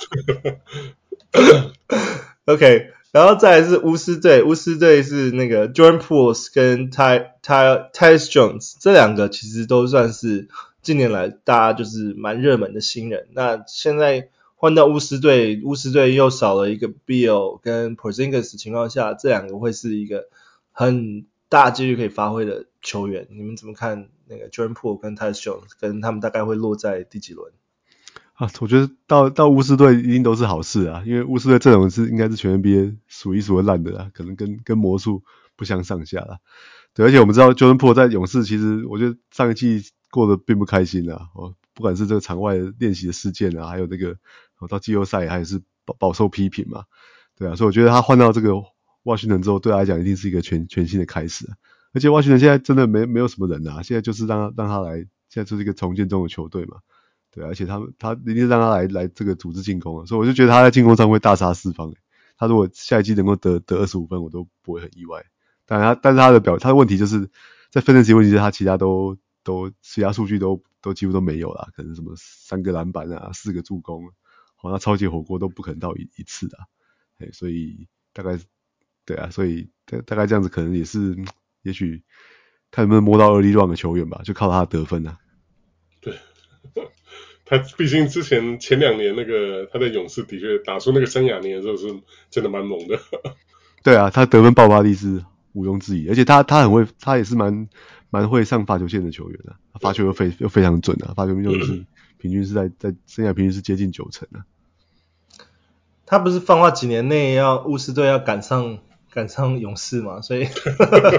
OK，然后再来是巫师队，巫师队是那个 Jordan Poole 跟 Ty Ty Ty Jones 这两个其实都算是。近年来，大家就是蛮热门的新人。那现在换到巫师队，巫师队又少了一个 Bill 跟 Porzingis 情况下，这两个会是一个很大几率可以发挥的球员。你们怎么看那个 Jordan p o o l 跟 Tyus Jones？跟他们大概会落在第几轮？啊，我觉得到到巫师队一定都是好事啊，因为巫师队阵容是应该是全 NBA 数一数二烂的啊，可能跟跟魔术不相上下了。对，而且我们知道 Jordan p o o l 在勇士，其实我觉得上一季。过得并不开心啊！哦，不管是这个场外练习的事件啊，还有那个我到季后赛还是饱饱受批评嘛，对啊，所以我觉得他换到这个 Washington 之后，对他来讲一定是一个全全新的开始啊！而且 Washington 现在真的没没有什么人啊，现在就是让他让他来，现在就是一个重建中的球队嘛，对啊，而且他们他一定让他来来这个组织进攻啊，所以我就觉得他在进攻上会大杀四方。他如果下一季能够得得二十五分，我都不会很意外。当然他但是他的表他的问题就是在分阵时问题他其他都。都其他数据都都几乎都没有了，可能什么三个篮板啊，四个助攻，好像超级火锅都不可能到一一次的，哎，所以大概对啊，所以大大概这样子可能也是，也许看能不能摸到 early run 的球员吧，就靠他得分啊。对，他毕竟之前前两年那个他在勇士的确打出那个生涯年的时候是真的蛮猛的。对啊，他得分爆发力是毋庸置疑，而且他他很会，他也是蛮。蛮会上罚球线的球员啊，罚球又非又非常准啊，罚球命中率是平均是在在生涯平均是接近九成啊。他不是放话几年内要巫师队要赶上赶上勇士嘛，所以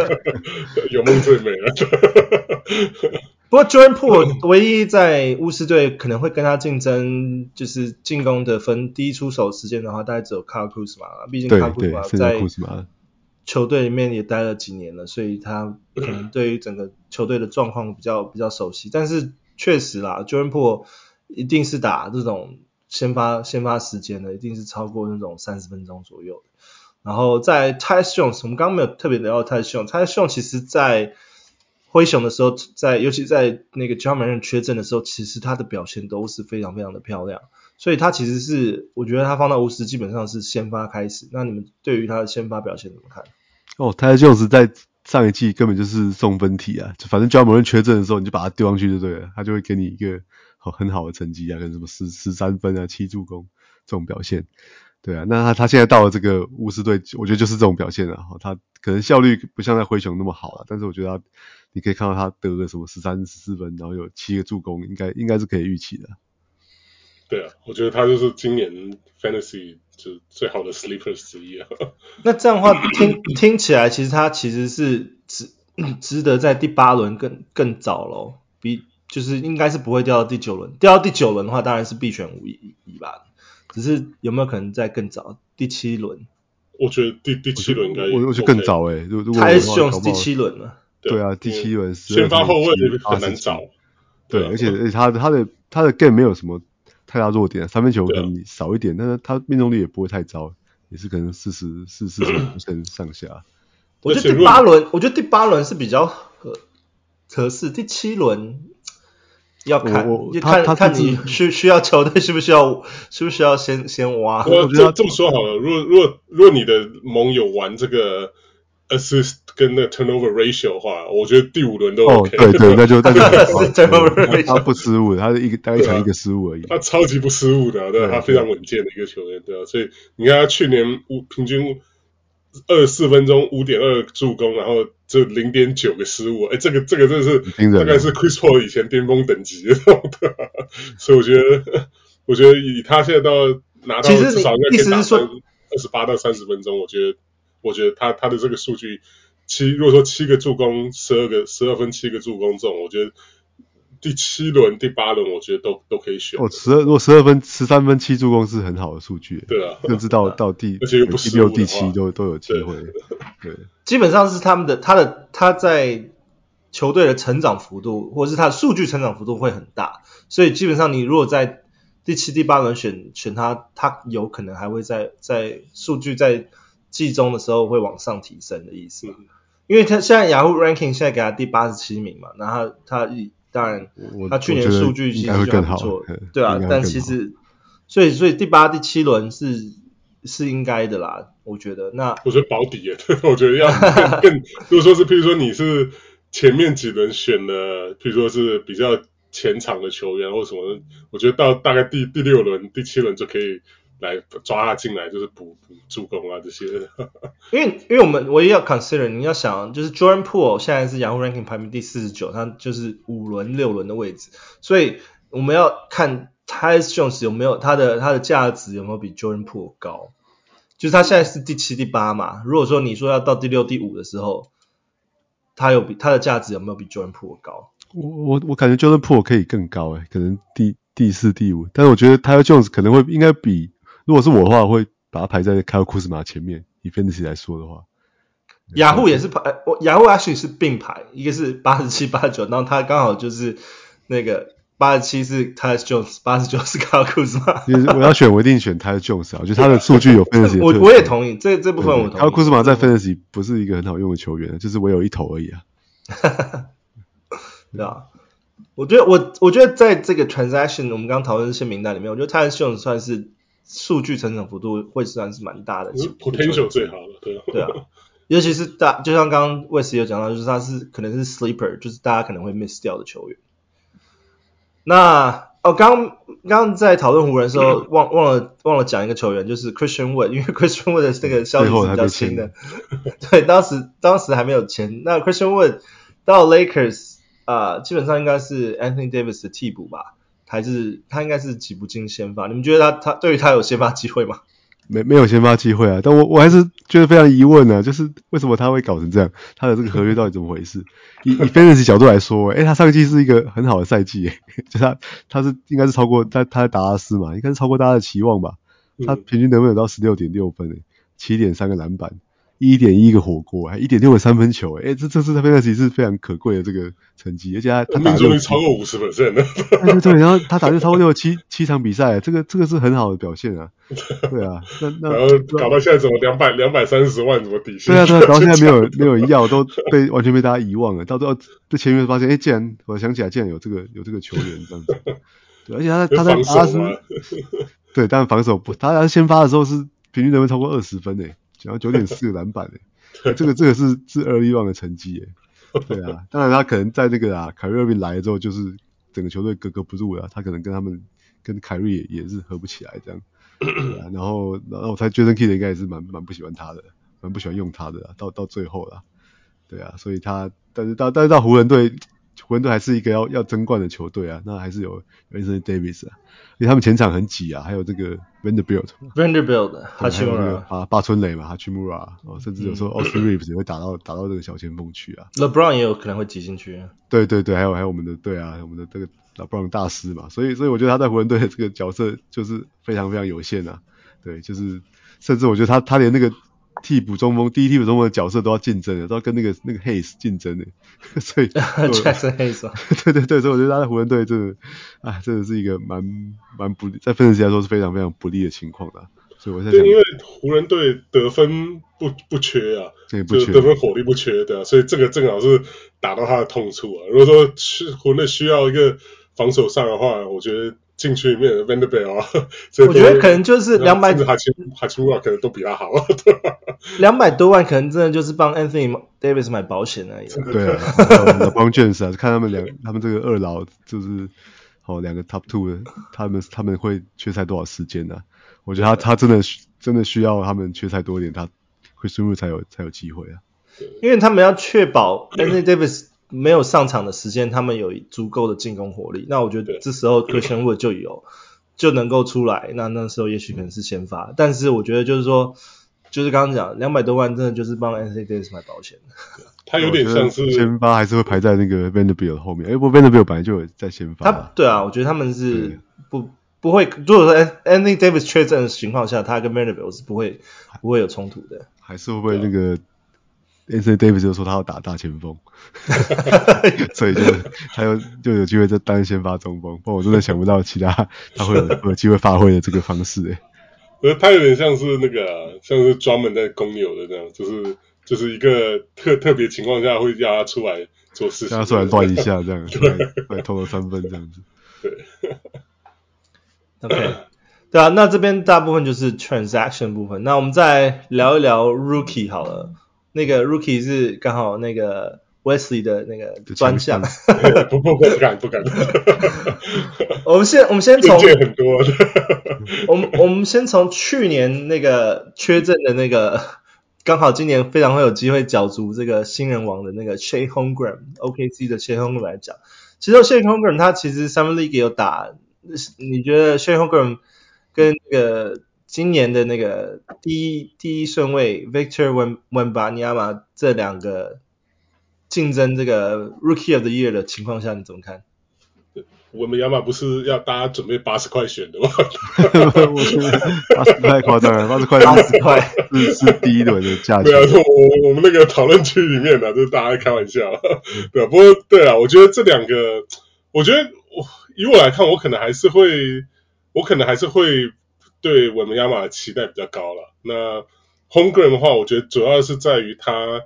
有梦最美了。不过 Jordan Poole 唯一在巫师队可能会跟他竞争，就是进攻得分第一出手时间的话，大概只有 Kyle Kuzma，毕竟 Kyle Kuzma 在球队里面也待了几年了，所以他可能对于整个球队的状况比较比较熟悉。但是确实啦，Jordan Poole 一定是打这种先发先发时间的，一定是超过那种三十分钟左右。然后在 Tyus Jones，我们刚刚没有特别聊到 Tyus Jones，Tyus Jones 其实在灰熊的时候，在尤其在那个 Ja Morant 缺阵的时候，其实他的表现都是非常非常的漂亮，所以他其实是我觉得他放到巫师基本上是先发开始。那你们对于他的先发表现怎么看？哦，Tyus Jones 在上一季根本就是送分题啊，就反正 Ja Morant 缺阵的时候，你就把他丢上去就对了，他就会给你一个好很好的成绩啊，跟什么十十三分啊、七助攻这种表现。对啊，那他他现在到了这个巫师队，我觉得就是这种表现了。他可能效率不像在灰熊那么好了，但是我觉得他。你可以看到他得了什么十三十四分，然后有七个助攻，应该应该是可以预期的。对啊，我觉得他就是今年 Fantasy 就最好的 Sleepers 之一啊。那这样的话听听起来，其实他其实是值值得在第八轮更更早咯，比就是应该是不会掉到第九轮。掉到第九轮的话，当然是必选无疑吧。只是有没有可能在更早？第七轮？我觉得第第七轮应该、OK，我我觉得更早哎、欸。如如果他是用第七轮了。对啊，第七轮先发后卫很难找。对，而且而且他的他的他的 game 没有什么太大弱点，三分球可能少一点，但是他命中率也不会太糟，也是可能四十四四十五 分上下。我觉得第八轮，我觉得第八轮是比较合合适，第七轮要看，看他看你需需要球队需不需要需不需要先先挖。我觉得这么说好了，如果如果如果你的盟友玩这个。assist 跟那 turnover ratio 的话，我觉得第五轮都 OK。哦，对对，那就那就 他不失误，他是一个大概一场一个失误而已。他超级不失误的，对，他非常稳健的一个球员，对啊。所以你看他去年五平均二十四分钟五点二助攻，然后就零点九个失误，哎，这个这个真的是大概是 Chris Paul 以前巅峰等级的，所以我觉得我觉得以他现在到拿到至少应该可以打二十八到三十分钟，我觉得。我觉得他他的这个数据七，如果说七个助攻，十二个十二分，七个助攻这种，我觉得第七轮、第八轮，我觉得都都可以选。哦，十二如果十二分、十三分、七助攻是很好的数据。对啊，甚至到到第而且又不第六、第七都都有机会。对，对，基本上是他们的他的他在球队的成长幅度，或者是他的数据成长幅度会很大，所以基本上你如果在第七、第八轮选选他，他有可能还会在在数据在。季中的时候会往上提升的意思，因为他现在 Yahoo Ranking 现在给他第八十七名嘛，然后他一当然他去年数据其实就还不错，对啊，但其实所以所以第八第七轮是是应该的啦，我觉得那我觉得保底耶，我觉得要更更，如果说是譬如说你是前面几轮选的，譬如说是比较前场的球员或什么，我觉得到大概第第六轮第七轮就可以。来抓他进来，就是补补助攻啊这些。因为因为我们唯一要 consider，你要想就是 Jordan Poole 现在是 Yahoo Ranking 排名第四十九，他就是五轮六轮的位置，所以我们要看 Tyus Jones 有没有他的他的价值有没有比 Jordan Poole 高，就是他现在是第七第八嘛。如果说你说要到第六第五的时候，他有比他的价值有没有比 Jordan Poole 高？我我我感觉 Jordan Poole 可以更高诶、欸，可能第第四第五，但是我觉得 Tyus Jones 可能会应该比。如果是我的话，我会把它排在凯尔库斯马前面。以 Fantasy 来说的话，雅虎也是排，我雅虎 actually 是并排，一个是八十七、八十九，然后他刚好就是那个八十七是 Tyus Jones，八十九是凯尔库斯马。我要选，我一定选 Tyus Jones 啊！我觉得他的数据有 Fantasy 我我也同意这这部分，我同意。凯尔库兹马在 Fantasy 不是一个很好用的球员，就是我有一头而已啊。对啊，我觉得我我觉得在这个 transaction 我们刚刚讨论这些名单里面，我觉得 Tyus Jones 算是。数据成长幅度会算是蛮大的，potential 最好了，对啊，对啊，尤其是大，就像刚刚 Wes 有讲到，就是他是可能是 sleeper，就是大家可能会 miss 掉的球员。那哦，刚刚在讨论湖人的时候，忘忘了忘了讲一个球员，就是 Christian Wood，因为 Christian Wood 的这个消息是比较新的，对，当时当时还没有签。那 Christian Wood 到 Lakers 啊、呃，基本上应该是 Anthony Davis 的替补吧。还是他应该是挤不进先发，你们觉得他他对于他有先发机会吗？没没有先发机会啊，但我我还是觉得非常疑问啊，就是为什么他会搞成这样？他的这个合约到底怎么回事？以以 fantasy 角度来说，诶、欸、他上季是一个很好的赛季，诶 就他他是应该是超过他他在达拉斯嘛，应该是超过大家的期望吧？他平均得分有到十六点六分诶，七点三个篮板。一点一个火锅，还一点六个三分球，哎、欸、这这次他 fantasy 是非常可贵的这个成绩，而且他他打就超过五十 percent 的，对对，然后他打就超过六七七场比赛，这个这个是很好的表现啊，对啊，那那 然后搞到现在怎么两百两百三十万怎么底薪？对啊对啊，搞到现在没有 没有要，都被完全被大家遗忘了，到最后这前面发现，哎、欸、竟然我想起来，竟然有这个有这个球员这样子，对，而且他他在阿斯，对，但防守不，他先发的时候是平均得分超过二十分诶。然后九点四个篮板诶、欸，这个这个是是 early run 的成绩诶、欸，对啊，当然他可能在那个啊凯瑞尔来了之后，就是整个球队格格不入了，他可能跟他们跟凯瑞也也是合不起来这样，对啊，然后然后我猜 Jason Kidd 应该也是蛮蛮不喜欢他的，蛮不喜欢用他的，到到最后了，对啊，所以他但是到但是到湖人队。湖人队还是一个要要争冠的球队啊，那还是有 Anthony Davis 啊，因为他们前场很挤啊，还有这个 Vanderbilt，Vanderbilt，哈奇穆拉啊，八村垒嘛，哈奇穆拉，哦，甚至有时候 Austin Reeves 也会打到打到这个小前锋去啊，LeBron 也有可能会挤进去，对对对，还有还有我们的对啊，我们的这个 LeBron 大师嘛，所以所以我觉得他在湖人队的这个角色就是非常非常有限啊，对，就是甚至我觉得他他连那个。替补中锋，第一替补中锋的角色都要竞争的，都要跟那个那个 Hayes 竞争的，所以 Jackson Hayes，对对对，所以我觉得他在湖人队真的，啊，真的是一个蛮蛮不利，在分析来说是非常非常不利的情况的。所以我在想，对，因为湖人队得分不不缺啊，不缺就得分火力不缺的，所以这个正好是打到他的痛处啊。如果说是湖人队需要一个防守上的话，我觉得。禁区里面的 Vanderbilt 啊，我觉得可能就是两百，哈奇哈奇穆拉可能都比他好。两百多万可能真的就是帮 Anthony Davis 买保险而已。对啊，帮 James 啊，看他们两，他们这个二老就是好两个 Top Two 的，他们他们会缺赛多少时间呢、啊？我觉得他他真的真的需要他们缺赛多一点，他会输入才有才有机会啊。因为他们要确保 Anthony Davis。没有上场的时间，他们有足够的进攻火力。那我觉得这时候 Christian Wood 就有 就能够出来。那那时候也许可能是先发，但是我觉得就是说，就是刚刚讲两百多万，真的就是帮 Anthony Davis 买保险。他有点像是先发，还是会排在那个 Vanderbilt 后面。哎，不，Vanderbilt 本来就有在先发。他对啊，我觉得他们是不不会。如果说 Anthony Davis 确诊的情况下，他跟 Vanderbilt 是不会不会有冲突的。还是会不会那个？Anthony Davis 就说他要打大前锋，所以就他又就有机会在单先发中锋。不过我真的想不到其他他会有有机会发挥的这个方式诶。呃，他有点像是那个、啊，像是专门在公牛的这样，就是就是一个特特别情况下会叫他出来做事情，叫他出来乱一下这样，对，来投个三分这样子。对，OK，对啊，那这边大部分就是 transaction 部分，那我们再聊一聊 rookie 好了。那个 rookie 是刚好那个 Wesley 的那个专项，不不不敢不敢。我们先 我们先从很多我们我们先从去年那个缺阵的那个，刚好今年非常会有机会角逐这个新人王的那个 Chet Holmgren OKC 的 Chet Holmgren 来讲，其实 Chet Holmgren 他其实 Summer League 也有打，你觉得 Chet Holmgren 跟那个？今年的那个第一第一顺位 Victor Wembanyama 这两个竞争这个 Rookie of the Year 的情况下，你怎么看？Wembanyama 不是要大家准备八十块选的吗？八十太夸张了，八十块八十块是是第一轮的价钱。对啊，我我们那个讨论区里面的、啊，就是大家开玩笑，对啊，不过对啊，我觉得这两个，我觉得我以我来看，我可能还是会，我可能还是会。对我们亚马的期待比较高了。那 Holmgren 的话，我觉得主要是在于他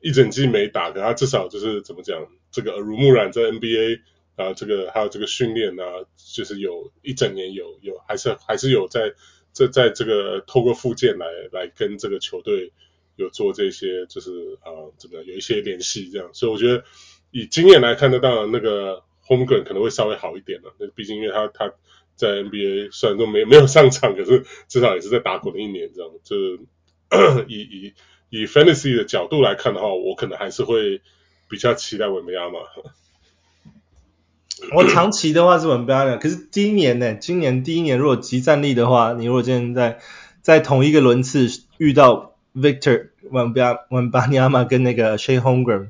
一整季没打，可他至少就是怎么讲，这个耳濡目染在 NBA 啊，这个还有这个训练啊，就是有一整年有有还是还是有在在在这个透过附件来来跟这个球队有做这些就是啊怎么样有一些联系这样，所以我觉得以经验来看得到那个 Holmgren 可能会稍微好一点了，那毕竟因为他他。在 NBA 虽然说没没有上场，可是至少也是在打滚了一年，这样就 以以以 Fantasy 的角度来看的话，我可能还是会比较期待文贝亚马。我长期的话是文贝亚马，可是第一年呢？今年第一年如果即战力的话，你如果今天在在同一个轮次遇到 Victor Wembanyama 跟那个 Chet Holmgren，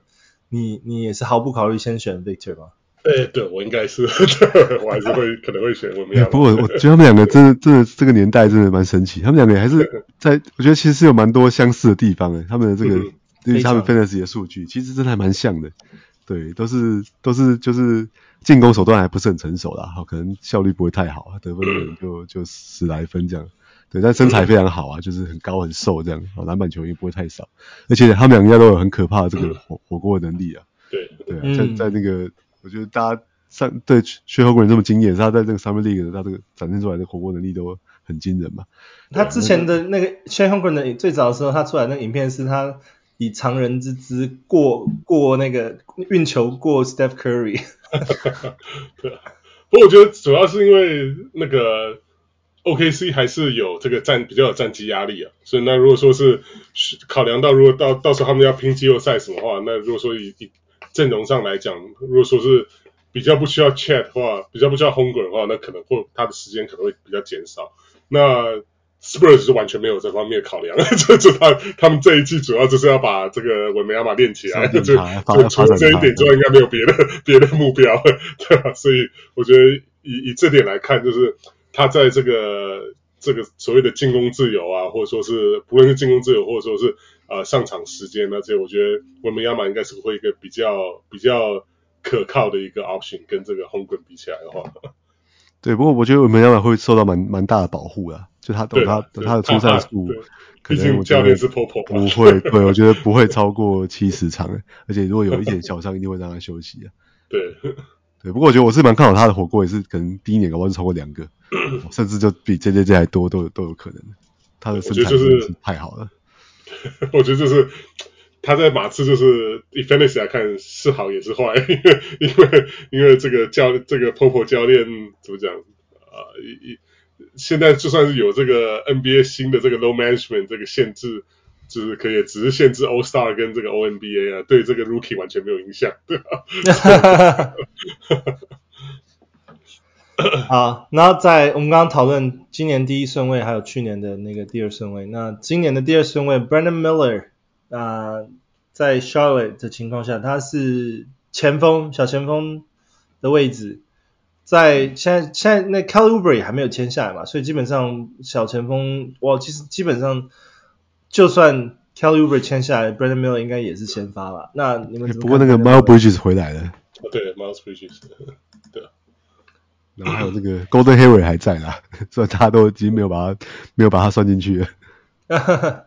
你你也是毫不考虑先选 Victor 吗？哎，对，我应该是，我还是会可能会选我们、欸。不过我觉得他们两个真的真的这个年代真的蛮神奇，他们两个还是 在，我觉得其实是有蛮多相似的地方的。他们的这个，因、嗯、为他们 fantasy 的数据，其实真的还蛮像的。对，都是都是就是进攻手段还不是很成熟啦，好，可能效率不会太好，得分可能就就十来分这样。对，但身材非常好啊，就是很高很瘦这样，好，篮板球也不会太少，而且他们两个都有很可怕的这个火 火锅的能力啊。对对啊，在在那个。我觉得大家上对薛后国人这么惊艳，他在这个 Summer League 他这个展现出来的火锅能力都很惊人嘛。他之前的那个薛后国人的最早的时候，他出来那个影片是他以常人之姿过过那个运球过 Steph Curry。对，不过我觉得主要是因为那个 OKC 还是有这个战比较有战绩压力啊，所以那如果说是考量到如果到到时候他们要拼季后赛什么话，那如果说以以阵容上来讲，如果说是比较不需要 Chat 的话，比较不需要 Holmgren 的话，那可能会他的时间可能会比较减少。那 Spurs 是完全没有这方面的考量，就就他他们这一季主要就是要把这个文梅亚马练起来，就就除了这一点之外，应该没有别的 别的目标，对吧？所以我觉得以以这点来看，就是他在这个。这个所谓的进攻自由啊，或者说是不论是进攻自由，或者说是呃上场时间呢，这我觉得文梅亚马应该是会一个比较比较可靠的一个 option，跟这个 Holmgren 比起来的话。对，不过我觉得文梅亚马会受到蛮蛮大的保护啊，就他等他等他的出赛数，毕竟教练是 Popo，不会，对，我觉得不会 超过七十场，而且如果有一点小伤，一定会让他休息啊。对。对，不过我觉得我是蛮看好他的火锅，也是可能第一年搞不好是超过两个，甚至就比 JJJ 还多，都有都有可能。他的身材就是太好了。我觉得就是他在马刺就是以 fantasy 来看是好也是坏，因为因为因为这个教这个 Popo 教练怎么讲啊？一、呃、现在就算是有这个 NBA 新的这个 load management 这个限制。就是可以，只是限制 All Star 跟这个 O N B A 啊，对这个 Rookie 完全没有影响，对吧？好，然后在我们刚刚讨论今年第一顺位，还有去年的那个第二顺位。那今年的第二顺位，Brandon Miller 啊、呃，在 Charlotte 的情况下，他是前锋，小前锋的位置。在现在现在那也还没有签下来嘛，所以基本上小前锋，哇，其实基本上。就算 Kelly Oubre 签下来，Brandon Miller 应该也是先发吧？那你们不过那个 Miles Bridges 回来了，哦对，Miles Bridges，对。然后还有这个 Golden Harry 还在啦，所以大家都已经没有把他没有把他算进去了。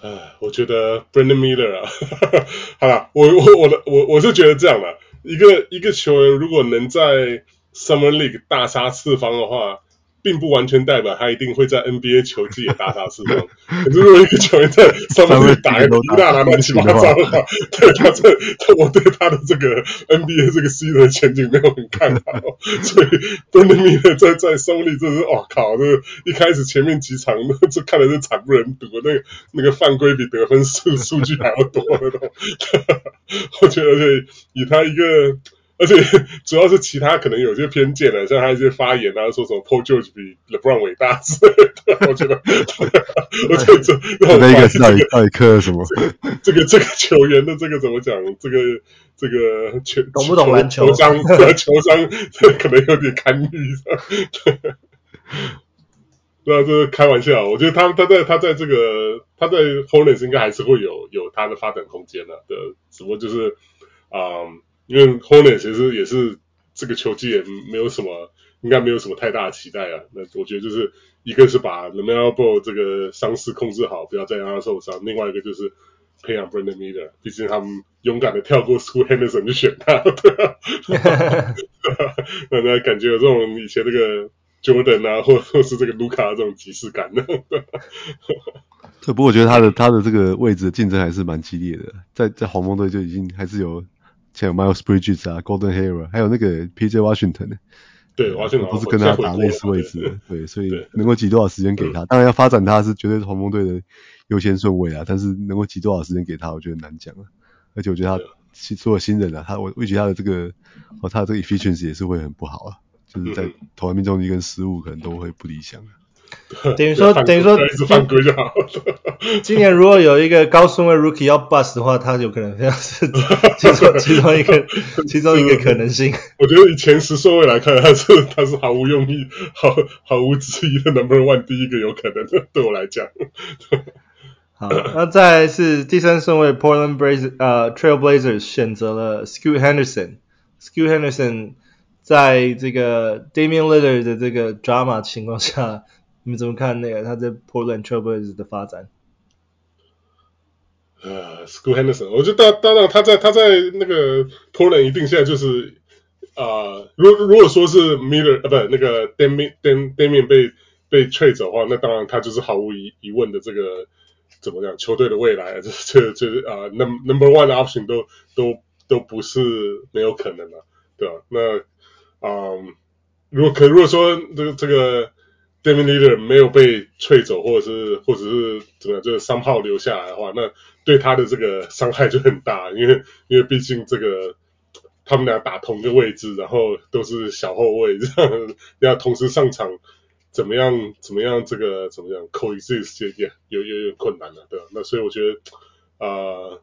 哎，我觉得 Brandon Miller 啊，好了，我我我的我我是觉得这样的，一个一个球员如果能在 Summer League 大杀四方的话。并不完全代表他一定会在 NBA 球季也大杀四方。可是如果一个球员在上面打一个大拿乱七八糟的话，对他这我对他的这个 NBA 这个 C 的前景没有很看好。所以 Brandon Miller 在在胜利，这是哇靠，这一开始前面几场 这看的是惨不忍睹，那个那个犯规比得分数数据还要多那种。我觉得，而且以他一个。而且 主要是其他可能有些偏见的，像他一些发言啊，说什么 Paul George 比 LeBron 伟大 之类的，我觉得，我觉得这让我怀疑这个到底磕了什么？这个这个球员的这个怎么讲？这个这个球懂不懂篮球？球商球商可能有点堪虑，对，对啊，这是开玩笑。我觉得他他在他在这个他在 Hornets 应该还是会有有他的发展空间的，对，只不过就是啊。嗯因为 Hornets 其实也是这个球季也没有什么，应该没有什么太大的期待啊。那我觉得就是一个是把 LaMelo Ball 这个伤势控制好，不要再让他受伤；另外一个就是培养 Brandon Miller，毕竟他们勇敢的跳过 Scoot Henderson 去选他，对啊，让大家感觉有这种以前那个 Jordan 啊，或或是这个卢卡这种即视感的。这不过我觉得他的他的这个位置的竞争还是蛮激烈的，在在黄蜂队就已经还是有。像 Miles Bridges 啊，Golden Hayward，还有那个 PJ Washington 呢？对，华盛顿都是跟他打类似位置的，对，对，所以能够挤多少时间给他？当然要发展他是绝对是黄蜂队的优先顺位啊，但是能够挤多少时间给他，我觉得难讲啊。而且我觉得他所有新人啊，他我我觉得他的这个哦，他的这个 efficiency 也是会很不好啊，就是在投篮命中率跟失误可能都会不理想啊。等于说等于说一直犯规就好。今年如果有一个高顺位 rookie 要 bust 的话，他有可能像是 其中其中一个其中一个可能性。我觉得以前十顺位来看，他是他是毫无用意、毫毫无质疑的 number one 第一个有可能的，对我来讲。好，那再来是第三顺位 Portland Blazers 呃 Trailblazers 选择了 Scoot Henderson，Scoot Henderson 在这个 Damian Lillard 的这个 drama 情况下。你们怎么看那个他在 Portland Trail Blazers 的发展？呃、，School Henderson，我觉得当当然他在他在那个 Portland 一定现在就是啊、呃，如如果说是 Miller 呃不那个 Damian Damian 被被 trade 走的话，那当然他就是毫无疑疑问的这个怎么讲球队的未来，这这这啊 Num Number One option 都都都不是没有可能的，对吧？那啊、如果可如果说这个这个。Damian Lillard 没有被吹走，或者是或者是怎么样，就是三号留下来的话，那对他的这个伤害就很大，因为因为毕竟这个他们俩打同一个位置，然后都是小后卫，这样要同时上场，怎么样怎么样这个怎么样 coexist 也有有点困难了，对吧？那所以我觉得啊、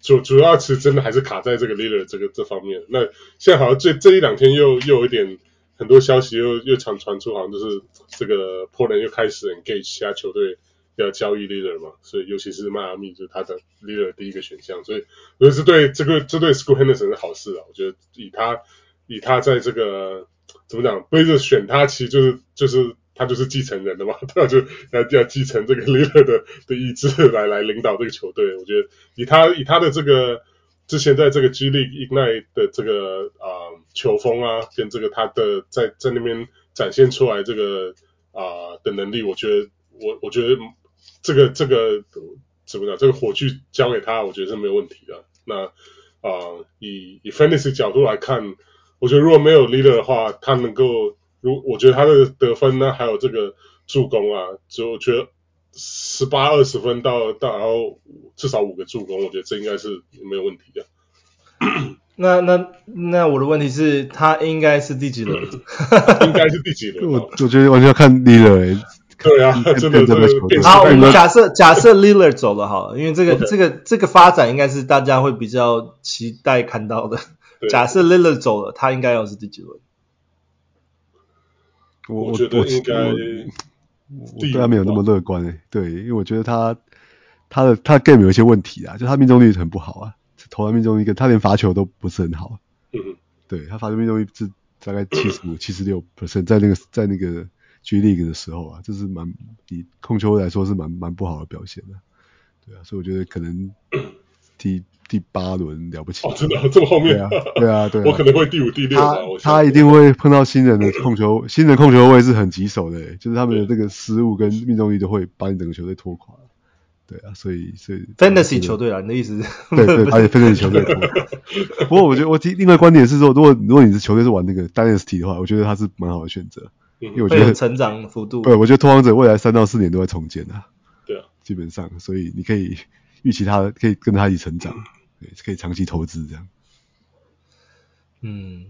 主主要是真的还是卡在这个 Lillard 这个这方面。那现在好像这这一两天又又有一点。很多消息又又常传出，好像就是这个破人又开始 engage 其他球队要交易 leader 嘛，所以尤其是迈阿密就是他的 leader 第一个选项，所以我觉得这对这个这对 School Henderson 是好事啊。我觉得以他以他在这个怎么讲，不是选他，其实就是就是他就是继承人的嘛，他就要要继承这个 leader 的的意志来来领导这个球队。我觉得以他以他的这个。之前在这个激励 Ignite 的这个啊、球风啊，跟这个他的在在那边展现出来这个啊、的能力，我觉得我我觉得这个这个怎么讲，这个火炬交给他，我觉得是没有问题的。那啊、以以 Fantasy 角度来看，我觉得如果没有 Leader 的话，他能够如我觉得他的得分呢，还有这个助攻啊，就我觉得。十八二十分到到，然后至少五个助攻，我觉得这应该是没有问题的。那那那我的问题是，他应该是第几轮？应该是第几轮？我我觉得完全要看 Lillard。对啊，真的这个。好，我们假设假设 Lillard 走了好了，因为这个、这个这个发展应该是大家会比较期待看到的。假设 Lillard 走了，他应该要是第几轮？我我觉得应该。我对他没有那么乐观诶、欸，对，因为我觉得他他的他的 game 有一些问题啊，就他命中率很不好啊，投篮命中率跟他连罚球都不是很好，嗯，对他罚球命中率是大概七十五、七十六 percent，在那个在那个 G League 的时候啊，这是蛮以控球来说是蛮蛮不好的表现的，对啊，所以我觉得可能第第八轮了不起哦，真的这么后面啊？对啊，对啊，我可能会第五、第六吧。他他一定会碰到新人的控球，新人控球位是很棘手的，就是他们的这个失误跟命中率都会把你整个球队拖垮。对啊，所以所以 Fantasy 球队啊，你的意思是？对对，而且 Fantasy 球队。不过我觉得我提另外观点是说，如果如果你是球队是玩那个 Dynasty 的话，我觉得他是蛮好的选择，因为我觉得成长幅度。对，我觉得拓荒者未来三到四年都会重建啊。对啊，基本上，所以你可以预期他可以跟他一起成长。可以长期投资这样。嗯，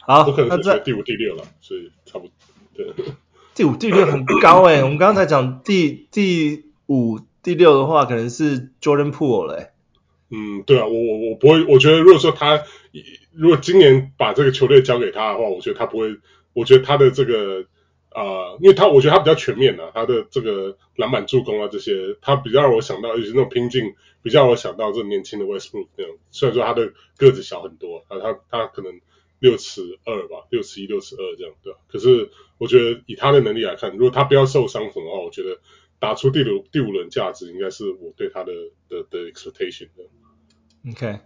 好，我可能是第五、第六了，所以差不多。对，第五、第六很高诶。我们刚才讲第第五、第六的话，可能是 Jordan Poole 了诶。嗯，对啊，我我我不会，我觉得如果说他如果今年把这个球队交给他的话，我觉得他不会，我觉得他的这个。啊、因为他我觉得他比较全面啊，他的这个篮板、助攻啊这些，他比较让我想到，尤其是那种拼劲，比较让我想到这年轻的 Westbrook 那种。虽然说他的个子小很多，啊，他他可能六尺二吧，六尺一、六尺二这样，对吧？可是我觉得以他的能力来看，如果他不要受伤什么的话，我觉得打出第五第五轮价值，应该是我对他的的的 expectation 的。OK，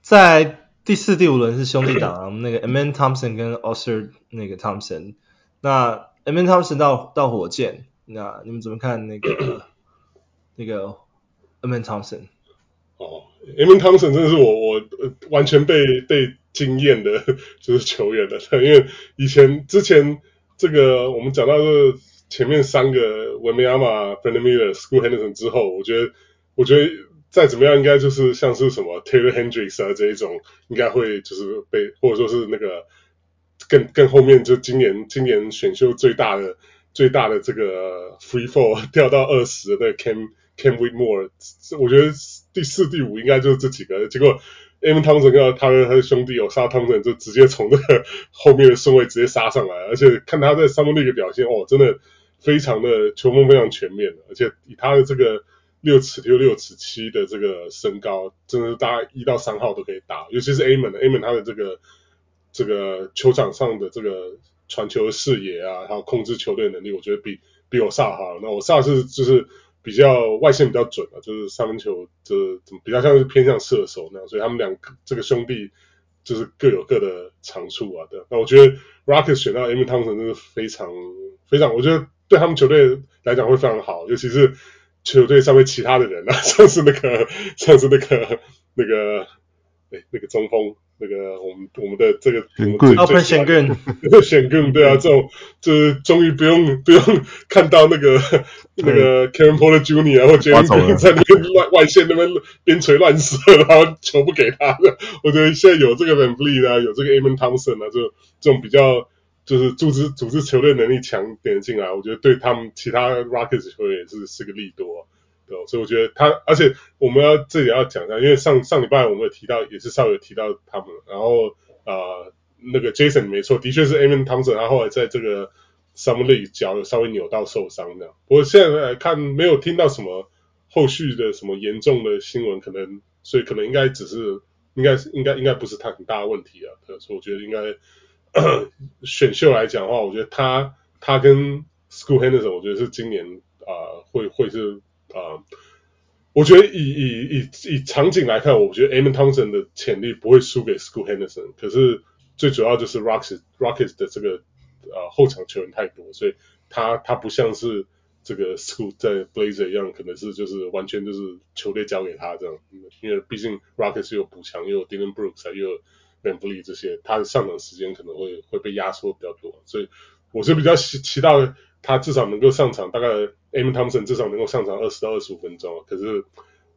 在第四、第五轮是兄弟档，那个 Aman Thompson 跟 Ausar 那个 Thompson。那 Amen Thompson 到到火箭，那你们怎么看那个那个 Amen Thompson？哦，Amen Thompson 真的是我我完全被被惊艳的，就是球员的。因为以前之前这个我们讲到这前面三个 Wembanyama、Brandon Miller、Scoot Henderson 之后，我觉得我觉得再怎么样，应该就是像是什么 Taylor Hendricks 啊这一种，应该会就是被或者说是那个。更更后面就今年今年选秀最大的最大的这个 free fall 掉到二十的 Cam Cam w i t m o r e 我觉得第四、第五应该就是这几个。结果 Amen Thompson 跟他的他的兄弟有杀汤神，就直接从这个 后面的顺位直接杀上来，而且看他在 Summer League 的表现，哦，真的非常的球风非常全面，而且以他的这个六尺六六尺七的这个身高，真的是大概一到三号都可以打，尤其是 Amen，Amen 他的这个这个球场上的这个。传球视野啊，还有控制球队能力，我觉得比比我萨好。那我萨是就是比较外线比较准啊，就是三分球就是比较像是偏向射手那样，所以他们两个这个兄弟就是各有各的长处啊。对，那我觉得 Rockets 选到 Amen Thompson 真是非常非常，我觉得对他们球队来讲会非常好，尤其是球队上面其他的人啊，像是那个像是那个那个哎那个中锋。那个我们我们的这个，Alperen Sengun，选更对啊，这种就是终于不用不用看到那个那个 Kevin Porter Jr. 或 Jalen Green 在那边外外线那边边锤乱射，然后球不给他的。我觉得现在有这个 VanVleet 啊，有这个 Amon Thompson 啊，就这种比较就是组织组织球队能力强点进来，我觉得对他们其他 Rockets 球员也是是个利多。所以我觉得他，而且我们要这里要讲一下，因为上上礼拜我们有提到，也是稍微提到他们，然后、呃，那个 Jason 没错，的确是 Amen Thompson，他后来在这个 Summer League 脚有稍微扭到受伤的，不过现在来看没有听到什么后续的什么严重的新闻，可能所以可能应该只是应该是应该应该不是他很大的问题啊，所以我觉得应该选秀来讲的话，我觉得他他跟 School Henderson，我觉得是今年啊、会会是。啊、我觉得以以以以场景来看，我觉得 Amen Thompson 的潜力不会输给 School Henderson。可是最主要就是 Rockets Rockets 的这个呃后场球员太多，所以他他不像是这个 School 在 Blazer 一样，可能是就是完全就是球队交给他这样。因为毕竟 Rockets 有补强，又有 Dillon Brooks，又有 VanVleet 这些，他的上场时间可能会会被压缩比较多，所以我是比较期期待他至少能够上场大概。Amen Thompson 至少能够上场二十到二十五分钟，可是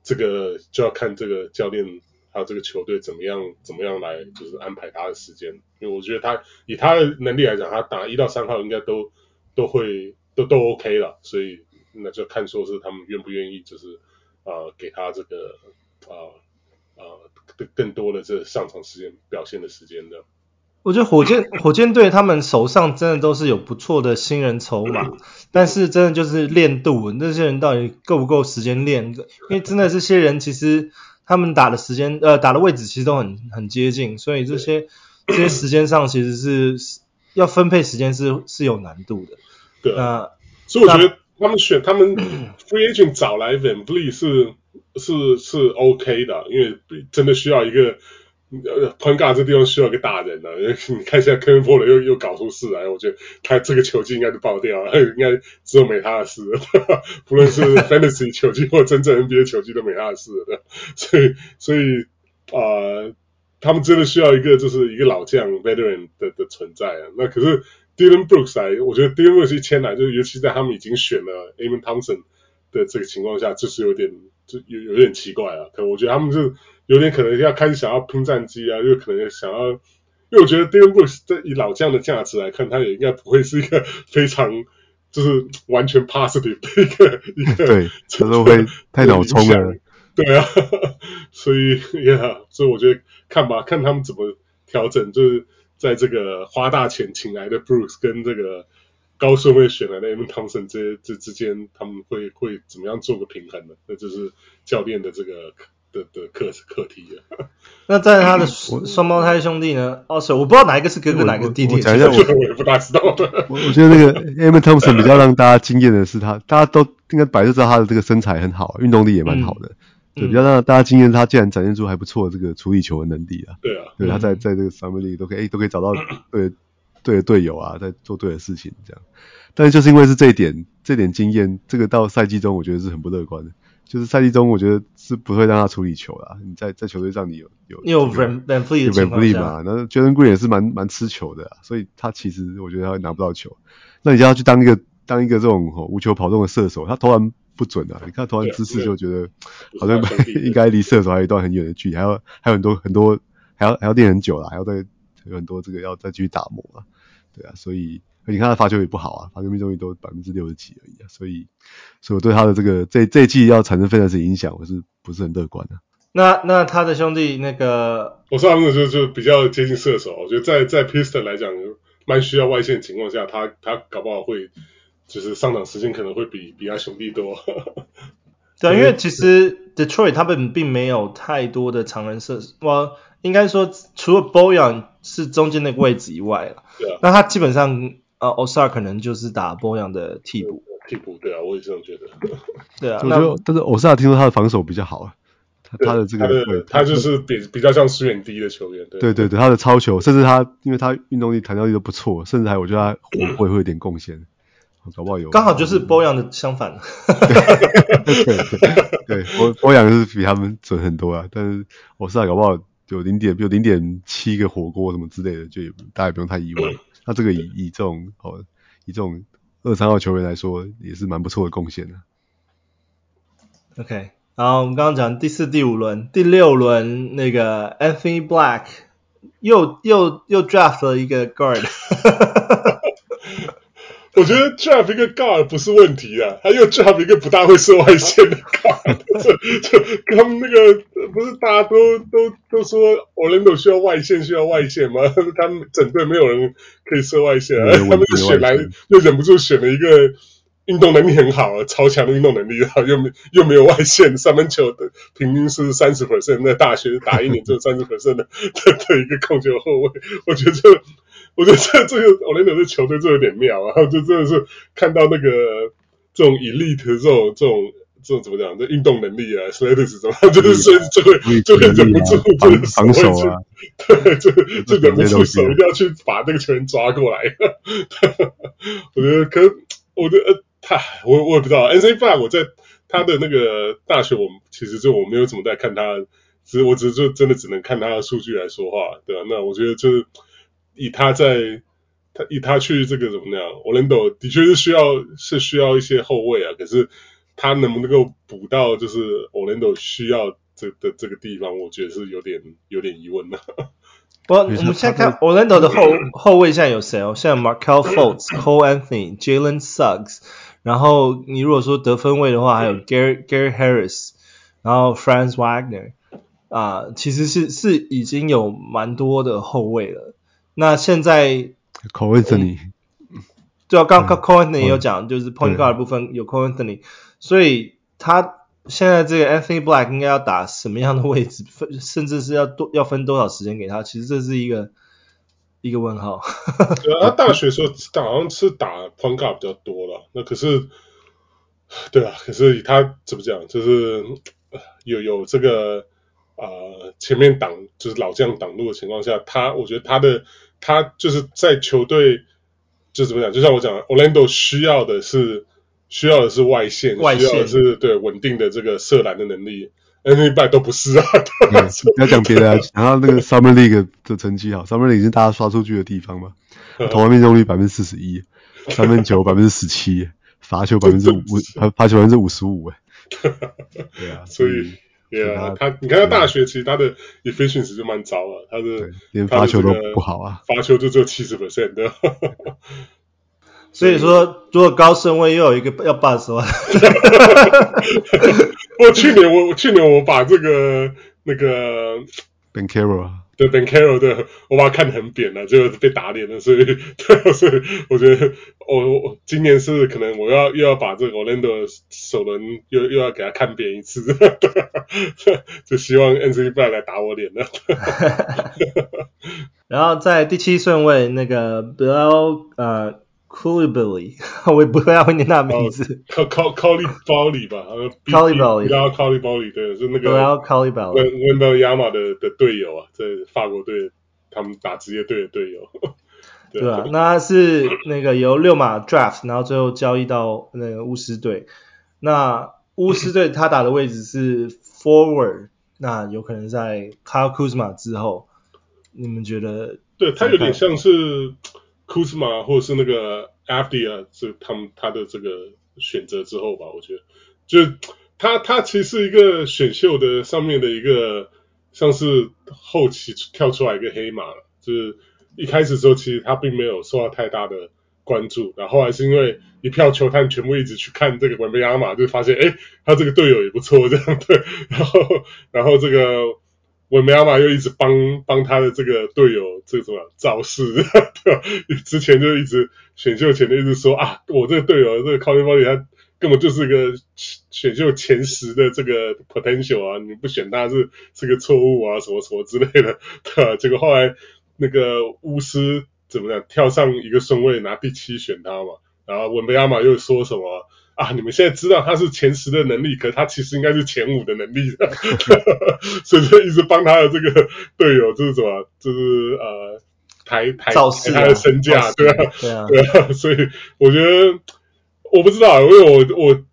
这个就要看这个教练还有这个球队怎么样怎么样来就是安排他的时间，因为我觉得他以他的能力来讲，他打一到三号应该都都会都都 OK 了，所以那就看说是他们愿不愿意就是啊、给他这个啊啊更更多的这上场时间表现的时间的。我觉得火箭 火箭队他们手上真的都是有不错的新人筹码，但是真的就是练度，那些人到底够不够时间练？因为真的这些人其实他们打的时间呃打的位置其实都很很接近，所以这些这些时间上其实是要分配时间是是有难度的。对，呃，所以我觉得他们选他们 free agent 找来 VanVleet 是是是 OK 的，因为真的需要一个。呃，Point guard 这地方需要一个大人呢、啊。你看现在 Kevin Porter 又又搞出事来，我觉得他这个球技应该就爆掉了，应该只有没他的事了。不论是 Fantasy 球技或真正 NBA 球技都没他的事了。所以，所以啊、呃，他们真的需要一个就是一个老将 Veteran 的的存在啊。那可是 Dillon Brooks 来，我觉得 Dillon Brooks 一签来，就是尤其在他们已经选了 Amon Thompson 的这个情况下，就是有点就有有点奇怪啊。可能我觉得他们就。有点可能要开始想要拼战绩啊，又可能想要，因为我觉得 Dillon Brooks 这以老将的价值来看，他也应该不会是一个 非常就是完全 positive 的一个一个，对，他都会太脑冲了，对啊，所以呀，所以我觉得看吧，看他们怎么调整，就是在这个花大钱请来的 Brooks 跟这个高顺位选来的 Amen Thompson 这些这之间，他们会会怎么样做个平衡呢？那就是教练的这个。的的课课题了，那在他的双胞胎兄弟呢？哦，是我不知道哪一个是哥哥，哪个弟弟。我讲一下，我 我也不大知道。我我觉得那个 Amen Thompson 比较让大家惊艳的是他，大家都应该摆就知道他的这个身材很好，运动力也蛮好的。嗯、对，比较让大家惊艳，他竟然展现出还不错的这个处理球的能力啊。对啊，对，他在在这个 Summer League 都可以都可以找到 对对的队友啊，在做对的事情这样。但是就是因为是这一点，这点经验，这个到赛季中我觉得是很不乐观的。就是赛季中，我觉得是不会让他处理球啦。你在在球队上，你有有有有 VanVleet 嘛？那 Jalen Green 也是蛮蛮吃球的，所以他其实我觉得他会拿不到球。那你就要去当一个当一个这种、哦、无球跑动的射手，他投篮不准啊！你看投篮姿势就觉得好像 应该离射手还有一段很远的距离，还要还有很多很多还要还要练很久啦，还要再有很多这个要再继续打磨啊。对啊，所以你看他罚球也不好啊，罚球命中率都百分之六十几而已啊，所以，所以我对他的这个这这一季要产生非常之影响，我是不是很乐观的、啊？那那他的兄弟那个，我上次就就比较接近射手，我觉得在在 Piston 来讲，蛮需要外线的情况下，他他搞不好会就是上场时间可能会比比他兄弟多。对，因为其实 Detroit 他们并没有太多的常人射手，我应该说除了 Boyan 是中间那个位置以外了，对啊，那他基本上呃 Ausar 可能就是打 Boyan 的替补，替补对啊，我也这样觉得。对啊，那但是 Ausar 听说他的防守比较好啊，他他的这个他，他就是比比较像支援低的球员，对对对对，他的超球，甚至他因为他运动力、弹跳力都不错，甚至还我觉得他火 锅会有点贡献。搞不好有，刚好就是波扬的相反。对 对对，波波扬是比他们准很多啊，但是我是搞不好有零点，有零点七个火锅什么之类的，就也大家也不用太意外。那这个以以这种哦，以这种二三号球员来说，也是蛮不错的贡献的。OK，然后我们刚刚讲第四、第五轮、第六轮那个 Anthony Black 又又又 draft 了一个 guard。我觉得 draft 一个 guard 不是问题啊，他又 draft 一个不大会射外线的 guard，就就他们那个不是大家都都都说 Orlando 需要外线需要外线吗？他们整队没有人可以射外线，啊，他们就选来又忍不住选了一个运动能力很好、超强的运动能力，又没又没有外线，三分球的平均是三十 percent，在大学打一年只有三十 percent 的的一个控球后卫，我觉得这。我觉得这这个奥兰多的球队就有点妙啊，就真的是看到那个这种 elite 这种这种这种怎么讲，这运动能力啊，athletics 怎么，就是所以就会就会忍不住这个防守啊，对，就就忍不住手一定要去把那个球员抓过来。我觉得可，我觉得他我我也不知道，N C Five 我在他的那个大学，我其实就我没有怎么在看他，只是我只是就真的只能看他的数据来说话，对吧？那我觉得就是。以他在他以他去这个怎么样，Orlando 的确是需要是需要一些后卫啊，可是他能不能够补到就是 Orlando 需要这的这个地方，我觉得是有点有点疑问的。我我们现在看 Orlando 的后后卫现在有谁哦？现在 Markelle Fultz、Cole Anthony、Jalen Suggs，然后你如果说得分位的话，还有 Gary Gary Harris，然后 Franz Wagner 啊，其实是是已经有蛮多的后卫了。那现在 Cole Anthony 对啊，刚刚 Cole Anthony 也有讲，就是 Point Guard 的部分有 Cole Anthony，所以他现在这个 Anthony Black 应该要打什么样的位置，分 甚至是要多要分多少时间给他？其实这是一个一个问号。对啊，他大学时候打好像是打 Point Guard 比较多了，那可是对啊，可是以他怎么讲，就是有有这个。啊、呃，前面挡就是老将挡路的情况下，他我觉得他的他就是在球队就怎么讲，就像我讲，Orlando 需要的是需要的是外线，外线需要的是对稳定的这个射篮的能力 Black 都不是啊。不要讲别的，啊 然后那个 Summer League 的成绩好，Summer League 是大家刷出去的地方嘛，投篮命中率百分之四十一，三分球百分之十七，罚球百分之五，罚球百分之五十五，哎，对啊，所以。对啊，他你看他大学其实他的 efficiency 就蛮糟了，他的连发球都不好啊，发球就只有七十 percent 的。所以说，如果高顺位又有一个要 bust 的话，我去年我去年我把这个那个 Banchero 对，Ben Carol，对，我把他看得很扁了，就被打脸了，所以 对，所以我觉得我我今年是可能我要又要把这个 Orlando 首轮又又要给他看扁一次，就希望 N C B 来打我脸了。然后在第七顺位那个 Bill 呃。Coulibaly 我也不会要念他的名字。Coulibaly 吧，Coulibaly，然后 Coulibaly 对，是那个 Coulibaly，Wendell Yama 的的队友啊，在法国队，他们打职业队的队友。对，对啊，那是那个由六马 draft，然后最后交易到那个巫师队。那巫师队他打的位置是 forward，那有可能在 Kyle Kuzma 之后，你们觉得？对，他有点像是。库兹马或者是那个 Avdija 这他们他的这个选择之后吧，我觉得，就他他其实是一个选秀的上面的一个像是后期跳出来一个黑马了，就是一开始时候其实他并没有受到太大的关注，然后还是因为一票球探全部一直去看这个文贝亚马，就发现哎，他这个队友也不错，这样对，然后然后这个文贝亚马又一直帮帮他的这个队友这种造势，对，之前就一直选秀前就一直说啊，我这个队友这个 Colin Body 他根本就是一个选秀前十的这个 potential 啊，你不选他是是个错误啊，什么什么之类的，对吧？结果后来那个巫师。怎么样跳上一个顺位拿第七选他嘛？然后文贝亚马又说什么啊？你们现在知道他是前十的能力，可他其实应该是前五的能力的，所以就一直帮他的这个队友就是什么，就是呃抬抬抬他的身价，对啊，对啊，对啊，所以我觉得我不知道，因为我我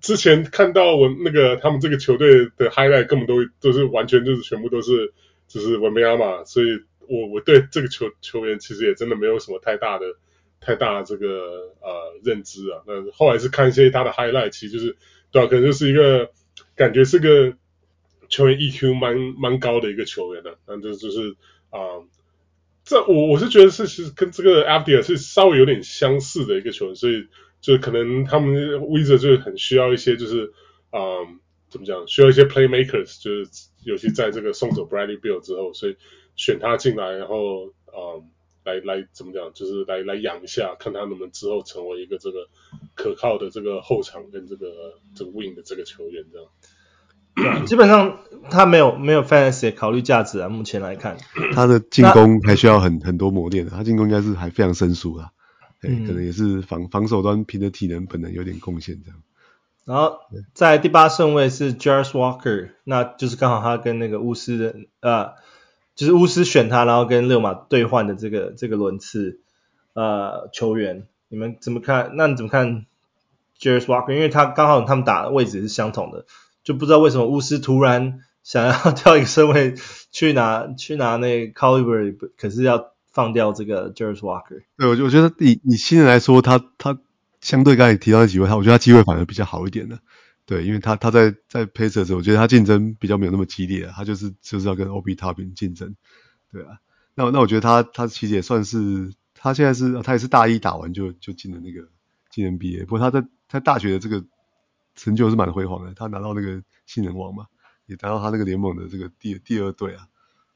之前看到我那个他们这个球队的 highlight 根本都都是完全就是全部都是就是文贝亚马，所以。我我对这个球球员其实也真的没有什么太大的太大的这个呃认知啊。那后来是看一些他的 highlight，其实就是对啊，可能就是一个感觉是个球员 EQ 蛮蛮高的一个球员的、啊。那这就是啊、呃，这我我是觉得是其实跟这个 Avdija 是稍微有点相似的一个球员，所以就可能他们 Wizards 就很需要一些就是啊、怎么讲，需要一些 playmakers，就是尤其在这个送走 Brady Bill 之后，所以。选他进来，然后啊，来来怎么讲，就是来来养一下，看他能不能之后成为一个这个可靠的这个后场跟这个这个 wing 的这个球员这样。对，基本上他没有没有 fantasy 考虑价值啊，目前来看，他的进攻还需要很很多磨练的，他进攻应该是还非常生疏啊，对，可能也是防防守端凭着体能本能有点贡献这样。然后在第八顺位是 Jarace Walker，那就是刚好他跟那个巫师的呃。就是巫师选他，然后跟勒马兑换的这个这个轮次，呃，球员，你们怎么看？那你怎么看 Jarace Walker？因为他刚好他们打的位置是相同的，就不知道为什么巫师突然 想要跳一个身位去拿去拿那 Caliber，可是要放掉这个 Jarace Walker。对，我我觉得以以新人来说，他他相对刚才提到的几位，他我觉得他机会反而比较好一点的。对，因为他他在在 Pacers 的时候，我觉得他竞争比较没有那么激烈啊，他就是就是要跟 Obi Toppin 竞争，对啊。那那我觉得他他其实也算是，他现在是他也是大一打完就就进了那个进 NBA，不过他在他大学的这个成就是蛮辉煌的，他拿到那个新人王嘛，也拿到他那个联盟的这个第第二队啊，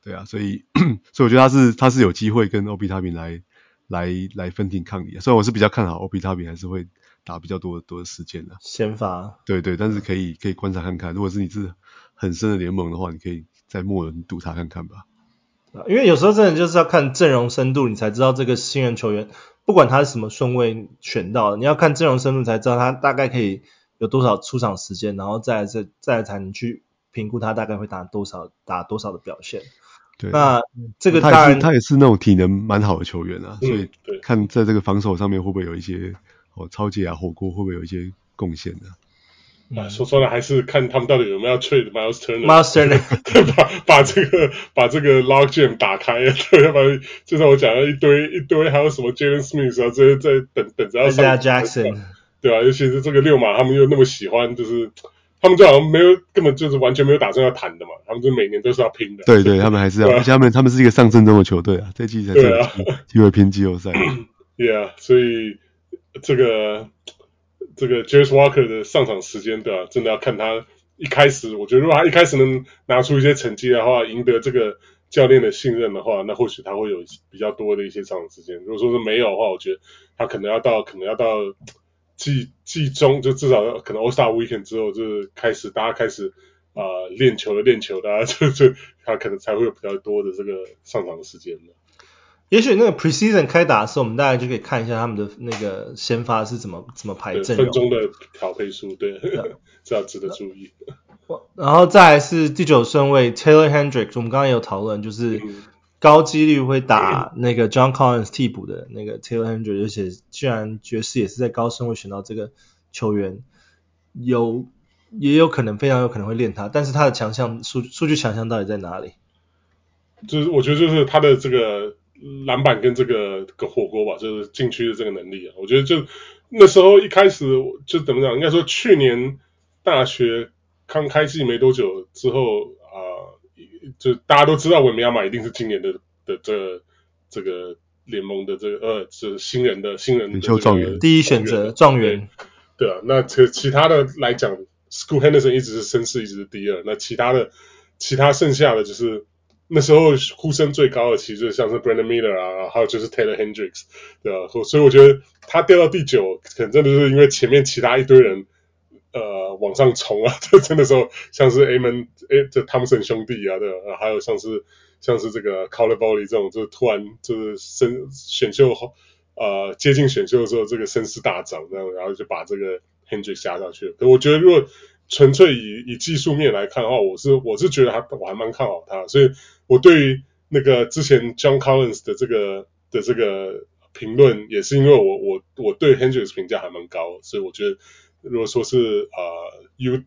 对啊，所以所以我觉得他是他是有机会跟 Obitab 来来来分庭抗礼啊，虽然我是比较看好 Obi Toppin 还是会。打比较多多的时间的先发，对对，但是可以可以观察看看，如果是你是很深的联盟的话，你可以在末轮赌他看看吧。因为有时候真的就是要看阵容深度，你才知道这个新人球员，不管他是什么顺位选到的，你要看阵容深度才知道他大概可以有多少出场时间，然后再再再来才能去评估他大概会打多少打多少的表现。对，那这个当然他也是他也是那种体能蛮好的球员啊，嗯、所以看在这个防守上面会不会有一些。哦，超级啊，火锅会不会有一些贡献呢？啊，说穿了还是看他们到底有没有 trade Miles Turner。Miles Turner 把把这个把这个 log jam 打开，对，要不然就像我讲的一堆一堆，还有什么 Jalen Smith 啊，这些在等等着要上。Jackson，对啊，尤其是这个六马，他们又那么喜欢，就是他们就好像没有根本就是完全没有打算要谈的嘛，他们就每年都是要拼的。对对，他们还是要，而且他们他们是一个上阵中的球队啊，这季才是有机会拼季后赛。Yeah，所以。这个这个 Jarace Walker 的上场时间，对吧？真的要看他一开始，我觉得如果他一开始能拿出一些成绩的话，赢得这个教练的信任的话，那或许他会有比较多的一些上场时间。如果说是没有的话，我觉得他可能要到可能要到季季中，就至少可能 All Star Weekend 之后，就是开始大家开始啊、呃、练球的练球的，啊，就就他可能才会有比较多的这个上场的时间。也许那个 preseason 开打的时候，我们大家就可以看一下他们的那个先发是怎么怎么排阵容。分钟的调配数，对，这要值得注意。然后再来是第九顺位 Taylor Hendricks，我们刚刚有讨论，就是高几率会打那个 John Collins 替补的那个 Taylor Hendricks，而且既然爵士也是在高顺位选到这个球员，有也有可能非常有可能会练他，但是他的强项数数据强项到底在哪里？就是我觉得就是他的这个。篮板跟这个个火锅吧，就是禁区的这个能力啊，我觉得就那时候一开始就怎么讲，应该说去年大学刚开季没多久之后啊、呃，就大家都知道维米亚马一定是今年的的这个、这个联盟的这个呃，是新人的新人的、这个、状元第一选择状元。对啊，那其其他的来讲，School Henderson 一直是绅士，一直是第二。那其他的其他剩下的就是那时候呼声最高的，其实像是 Brandon Miller 啊，还有就是 Taylor Hendricks，对啊，所以我觉得他掉到第九，可能真的是因为前面其他一堆人呃往上冲啊，就 真的时候像是 Amen 哎，这汤森兄弟啊，对啊，还有像是像是这个 Caleb Boley 这种，就是突然就是选选秀后。呃，接近选秀的时候，这个声势大涨，这样，然后就把这个 Hendricks 加上去了。我觉得，如果纯粹以以技术面来看的话，我是我是觉得还我还蛮看好他，所以我对于那个之前 John Collins 的这个的这个评论，也是因为我我我对 Hendricks 评价还蛮高，所以我觉得，如果说是呃 U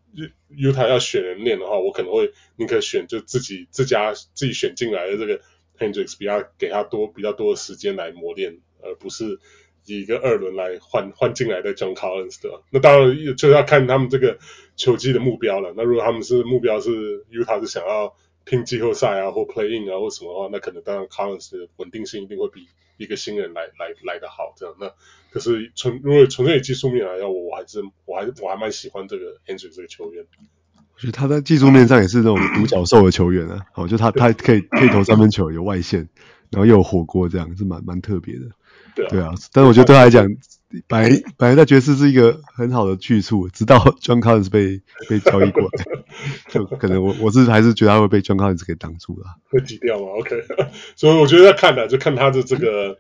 Utah 要选人练的话，我可能会宁可选就自己自家自己选进来的这个 Hendricks，比较给他多比较多的时间来磨练。而不是以一个二轮来换换进来的 John Collins 的，那当然就要看他们这个球季的目标了。那如果他们是目标是 Utah 是想要拼季后赛啊，或 playing 啊，或什么的话，那可能当然 Collins 的稳定性一定会比一个新人来来来的好。这样，那可是纯如果纯粹以技术面来讲，我我还是我还我还蛮喜欢这个 Andrew 这个球员。我觉得他在技术面上也是那种独角兽的球员啊，好，就他他可以可以投三分球，有外线，然后又有火锅，这样是蛮蛮特别的。对啊，对啊，但是我觉得对他来讲，本来本来在爵士是一个很好的去处，直到 John Collins 被被交易过来，就可能我我是还是觉得他会被 John Collins 给挡住了，会挤掉吗？OK，所以我觉得要看的就看他的这个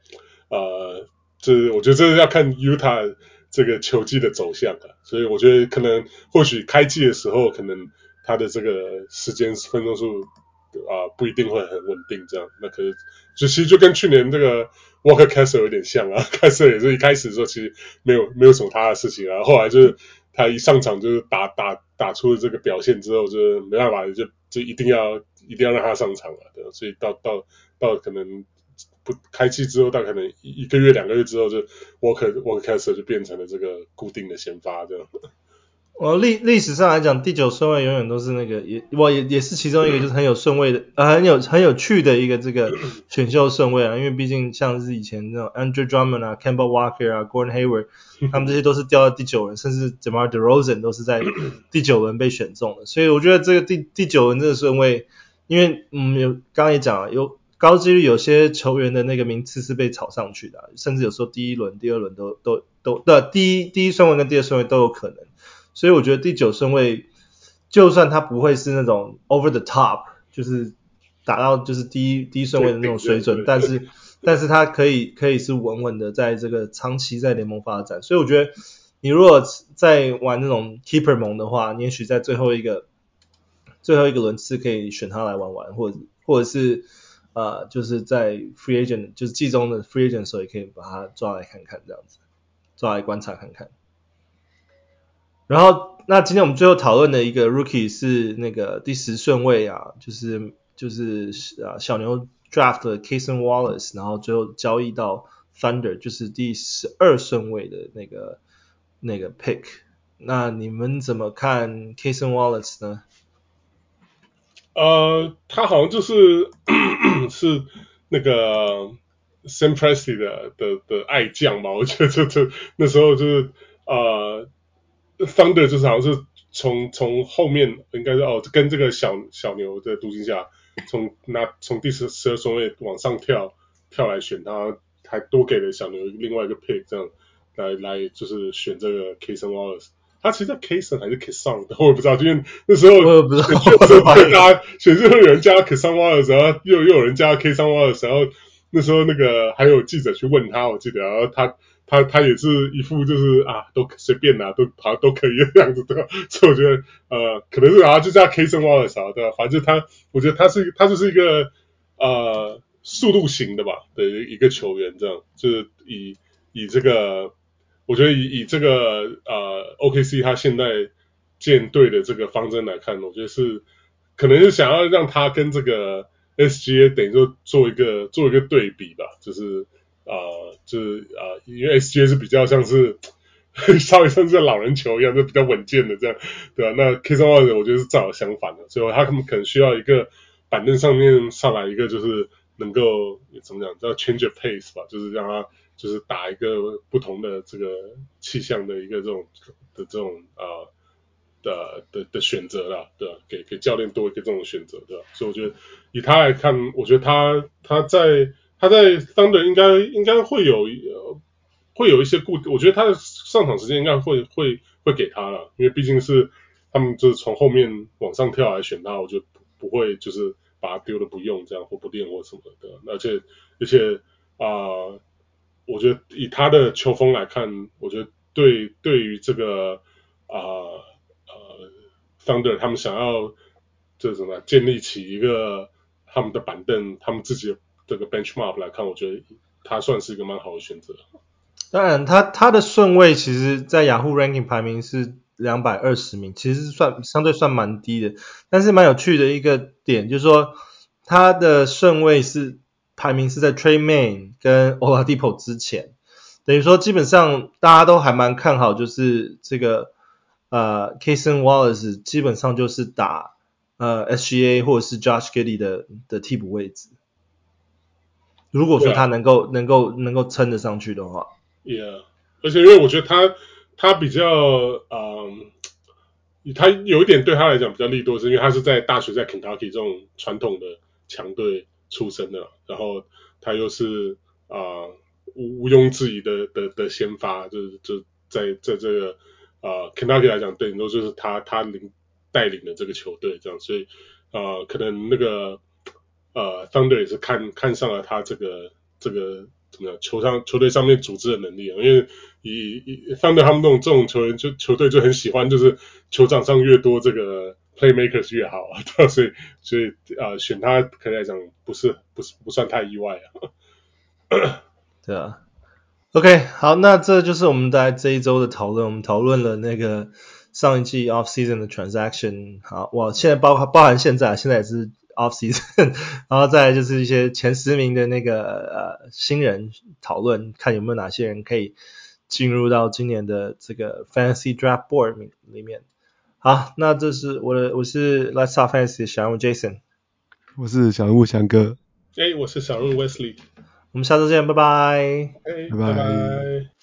呃，就是我觉得这是要看 Utah 这个球季的走向啊，所以我觉得可能或许开季的时候，可能他的这个时间分钟数啊不一定会很稳定，这样，那可是就其实就跟去年这个。Walker Kessler 有点像啊，Kessler 也是一开始的时候其实没有没有什么他的事情啊，后来就是他一上场就是打打打出了这个表现之后，就是没办法就就一定要一定要让他上场了，对，所以到到到可能不开季之后，到可能一个月两个月之后，就 Walker Walker Kessler 就变成了这个固定的先发这样。我历历史上来讲，第九顺位永远都是那个也我也也是其中一个就是很有顺位的呃很有很有趣的一个这个 选秀顺位啊，因为毕竟像是以前那种 Andrew Drummond 啊、Campbell Walker 啊、Gordon Hayward，他们这些都是掉到第九轮，甚至 DeMar DeRozan 都是在第九轮被选中的，所以我觉得这个第第九轮这个顺位，因为嗯有刚刚也讲了，有高几率有些球员的那个名次是被炒上去的，啊，甚至有时候第一轮、第二轮都都都的第一第一顺位跟第二顺位都有可能。所以我觉得第九顺位，就算他不会是那种 over the top，就是打到就是第一第一顺位的那种水准，但是但是他可以可以是稳稳的在这个长期在联盟发展。所以我觉得你如果在玩那种 keeper 盟的话，你也许在最后一个最后一个轮次可以选他来玩玩，或者或者是呃就是在 free agent 就是季中的 free agent 的时候，也可以把他抓来看看这样子，抓来观察看看。然后，那今天我们最后讨论的一个 rookie 是那个第十顺位啊，就是就是啊小牛 draft 的 Cason Wallace，然后最后交易到 Thunder，就是第十二顺位的那个那个 pick。那你们怎么看 Cason Wallace 呢？呃，他好像就是 是那个 Sam Presti 的的的爱将吧？我觉得这这那时候就是呃。Thunder 就是好像是从从后面应该是哦，跟这个小小牛的独行侠从那从第十十二顺位往上跳跳来选他，还多给了小牛另外一个 pick 这样来来就是选这个 Kason Wallace。他其实叫 Kason 还是 Cason 的，我也不知道，因为那时候我也不知道，大家选秀有人加 Kason Wallace，然后又又有人加 Kason Wallace，然后那时候那个还有记者去问他，我记得，然后他。他他也是一副就是啊，都随便啦，都好像都可以的样子，对吧？所以我觉得呃，可能是啊，就叫 Cason Wallace，对吧？反正他，我觉得他是他就是一个呃速度型的吧的一个球员，这样就是以以这个，我觉得以以这个呃 OKC 他现在建队的这个方针来看，我觉得是可能是想要让他跟这个 SGA 等于说做一个做一个对比吧，就是。啊、就是啊、因为 SGA 是比较像是 稍微像是老人球一样，就比较稳健的这样，对吧、那 Cason Wallace 我觉得是正好相反的，所以他可能需要一个板凳上面上来一个就是能够怎么讲叫 change of pace 吧，就是让他就是打一个不同的这个气象的一个这种的这种啊。的的的选择啦，对吧？给给教练多一个这种选择，对吧？所以我觉得以他来看，我觉得他他在他在 Thunder 应该应该会有呃会有一些固，我觉得他的上场时间应该会会会给他了，因为毕竟是他们就是从后面往上跳来选他，我觉得不会就是把他丢了不用这样或不练或什么的，而且而且啊、我觉得以他的球风来看，我觉得对对于这个啊。呃 Thunder 他们想要这什么建立起一个他们的板凳，他们自己的这个 benchmark 来看，我觉得他算是一个蛮好的选择。当然他，他的顺位其实，在雅虎 ranking 排名是两百二十名，其实算相对算蛮低的。但是蛮有趣的一个点就是说，他的顺位是排名是在 Tre Mann 跟 Oladipo 之前，等于说基本上大家都还蛮看好，就是这个。呃，Cason Wallace 基本上就是打呃 SGA 或者是 Josh g i d d y 的的替补位置。如果说他能够、啊、能够能够撑得上去的话，Yeah，而且因为我觉得他他比较嗯，他有一点对他来讲比较利多，是因为他是在大学在 Kentucky 这种传统的强队出身的，然后他又是啊、呃、毋庸置疑的的的先发，就是就在在这个。啊，Kentucky 来讲，对，都就是他他领带领的这个球队这样，所以啊、呃，可能那个呃，Thunder 也是看看上了他这个这个怎么样球上球队上面组织的能力啊，因为以以 Thunder 他们那种这种球员就球队就很喜欢，就是球场上越多这个 playmakers 越好啊，对，所以所以啊、呃，选他可能来讲不是不是不算太意外啊，对啊。OK，好，那这就是我们在这一周的讨论。我们讨论了那个上一季 off season 的 transaction，好，哇，现在包含包含现在，现在也是 off season，然后再来就是一些前十名的那个呃新人讨论，看有没有哪些人可以进入到今年的这个 fantasy draft board 里面。好，那这是我的，我是 Let's Talk Fantasy 的小人物 Jason，我是小人物翔哥，哎，我是小人物 Wesley。我们下周见，拜拜。拜拜。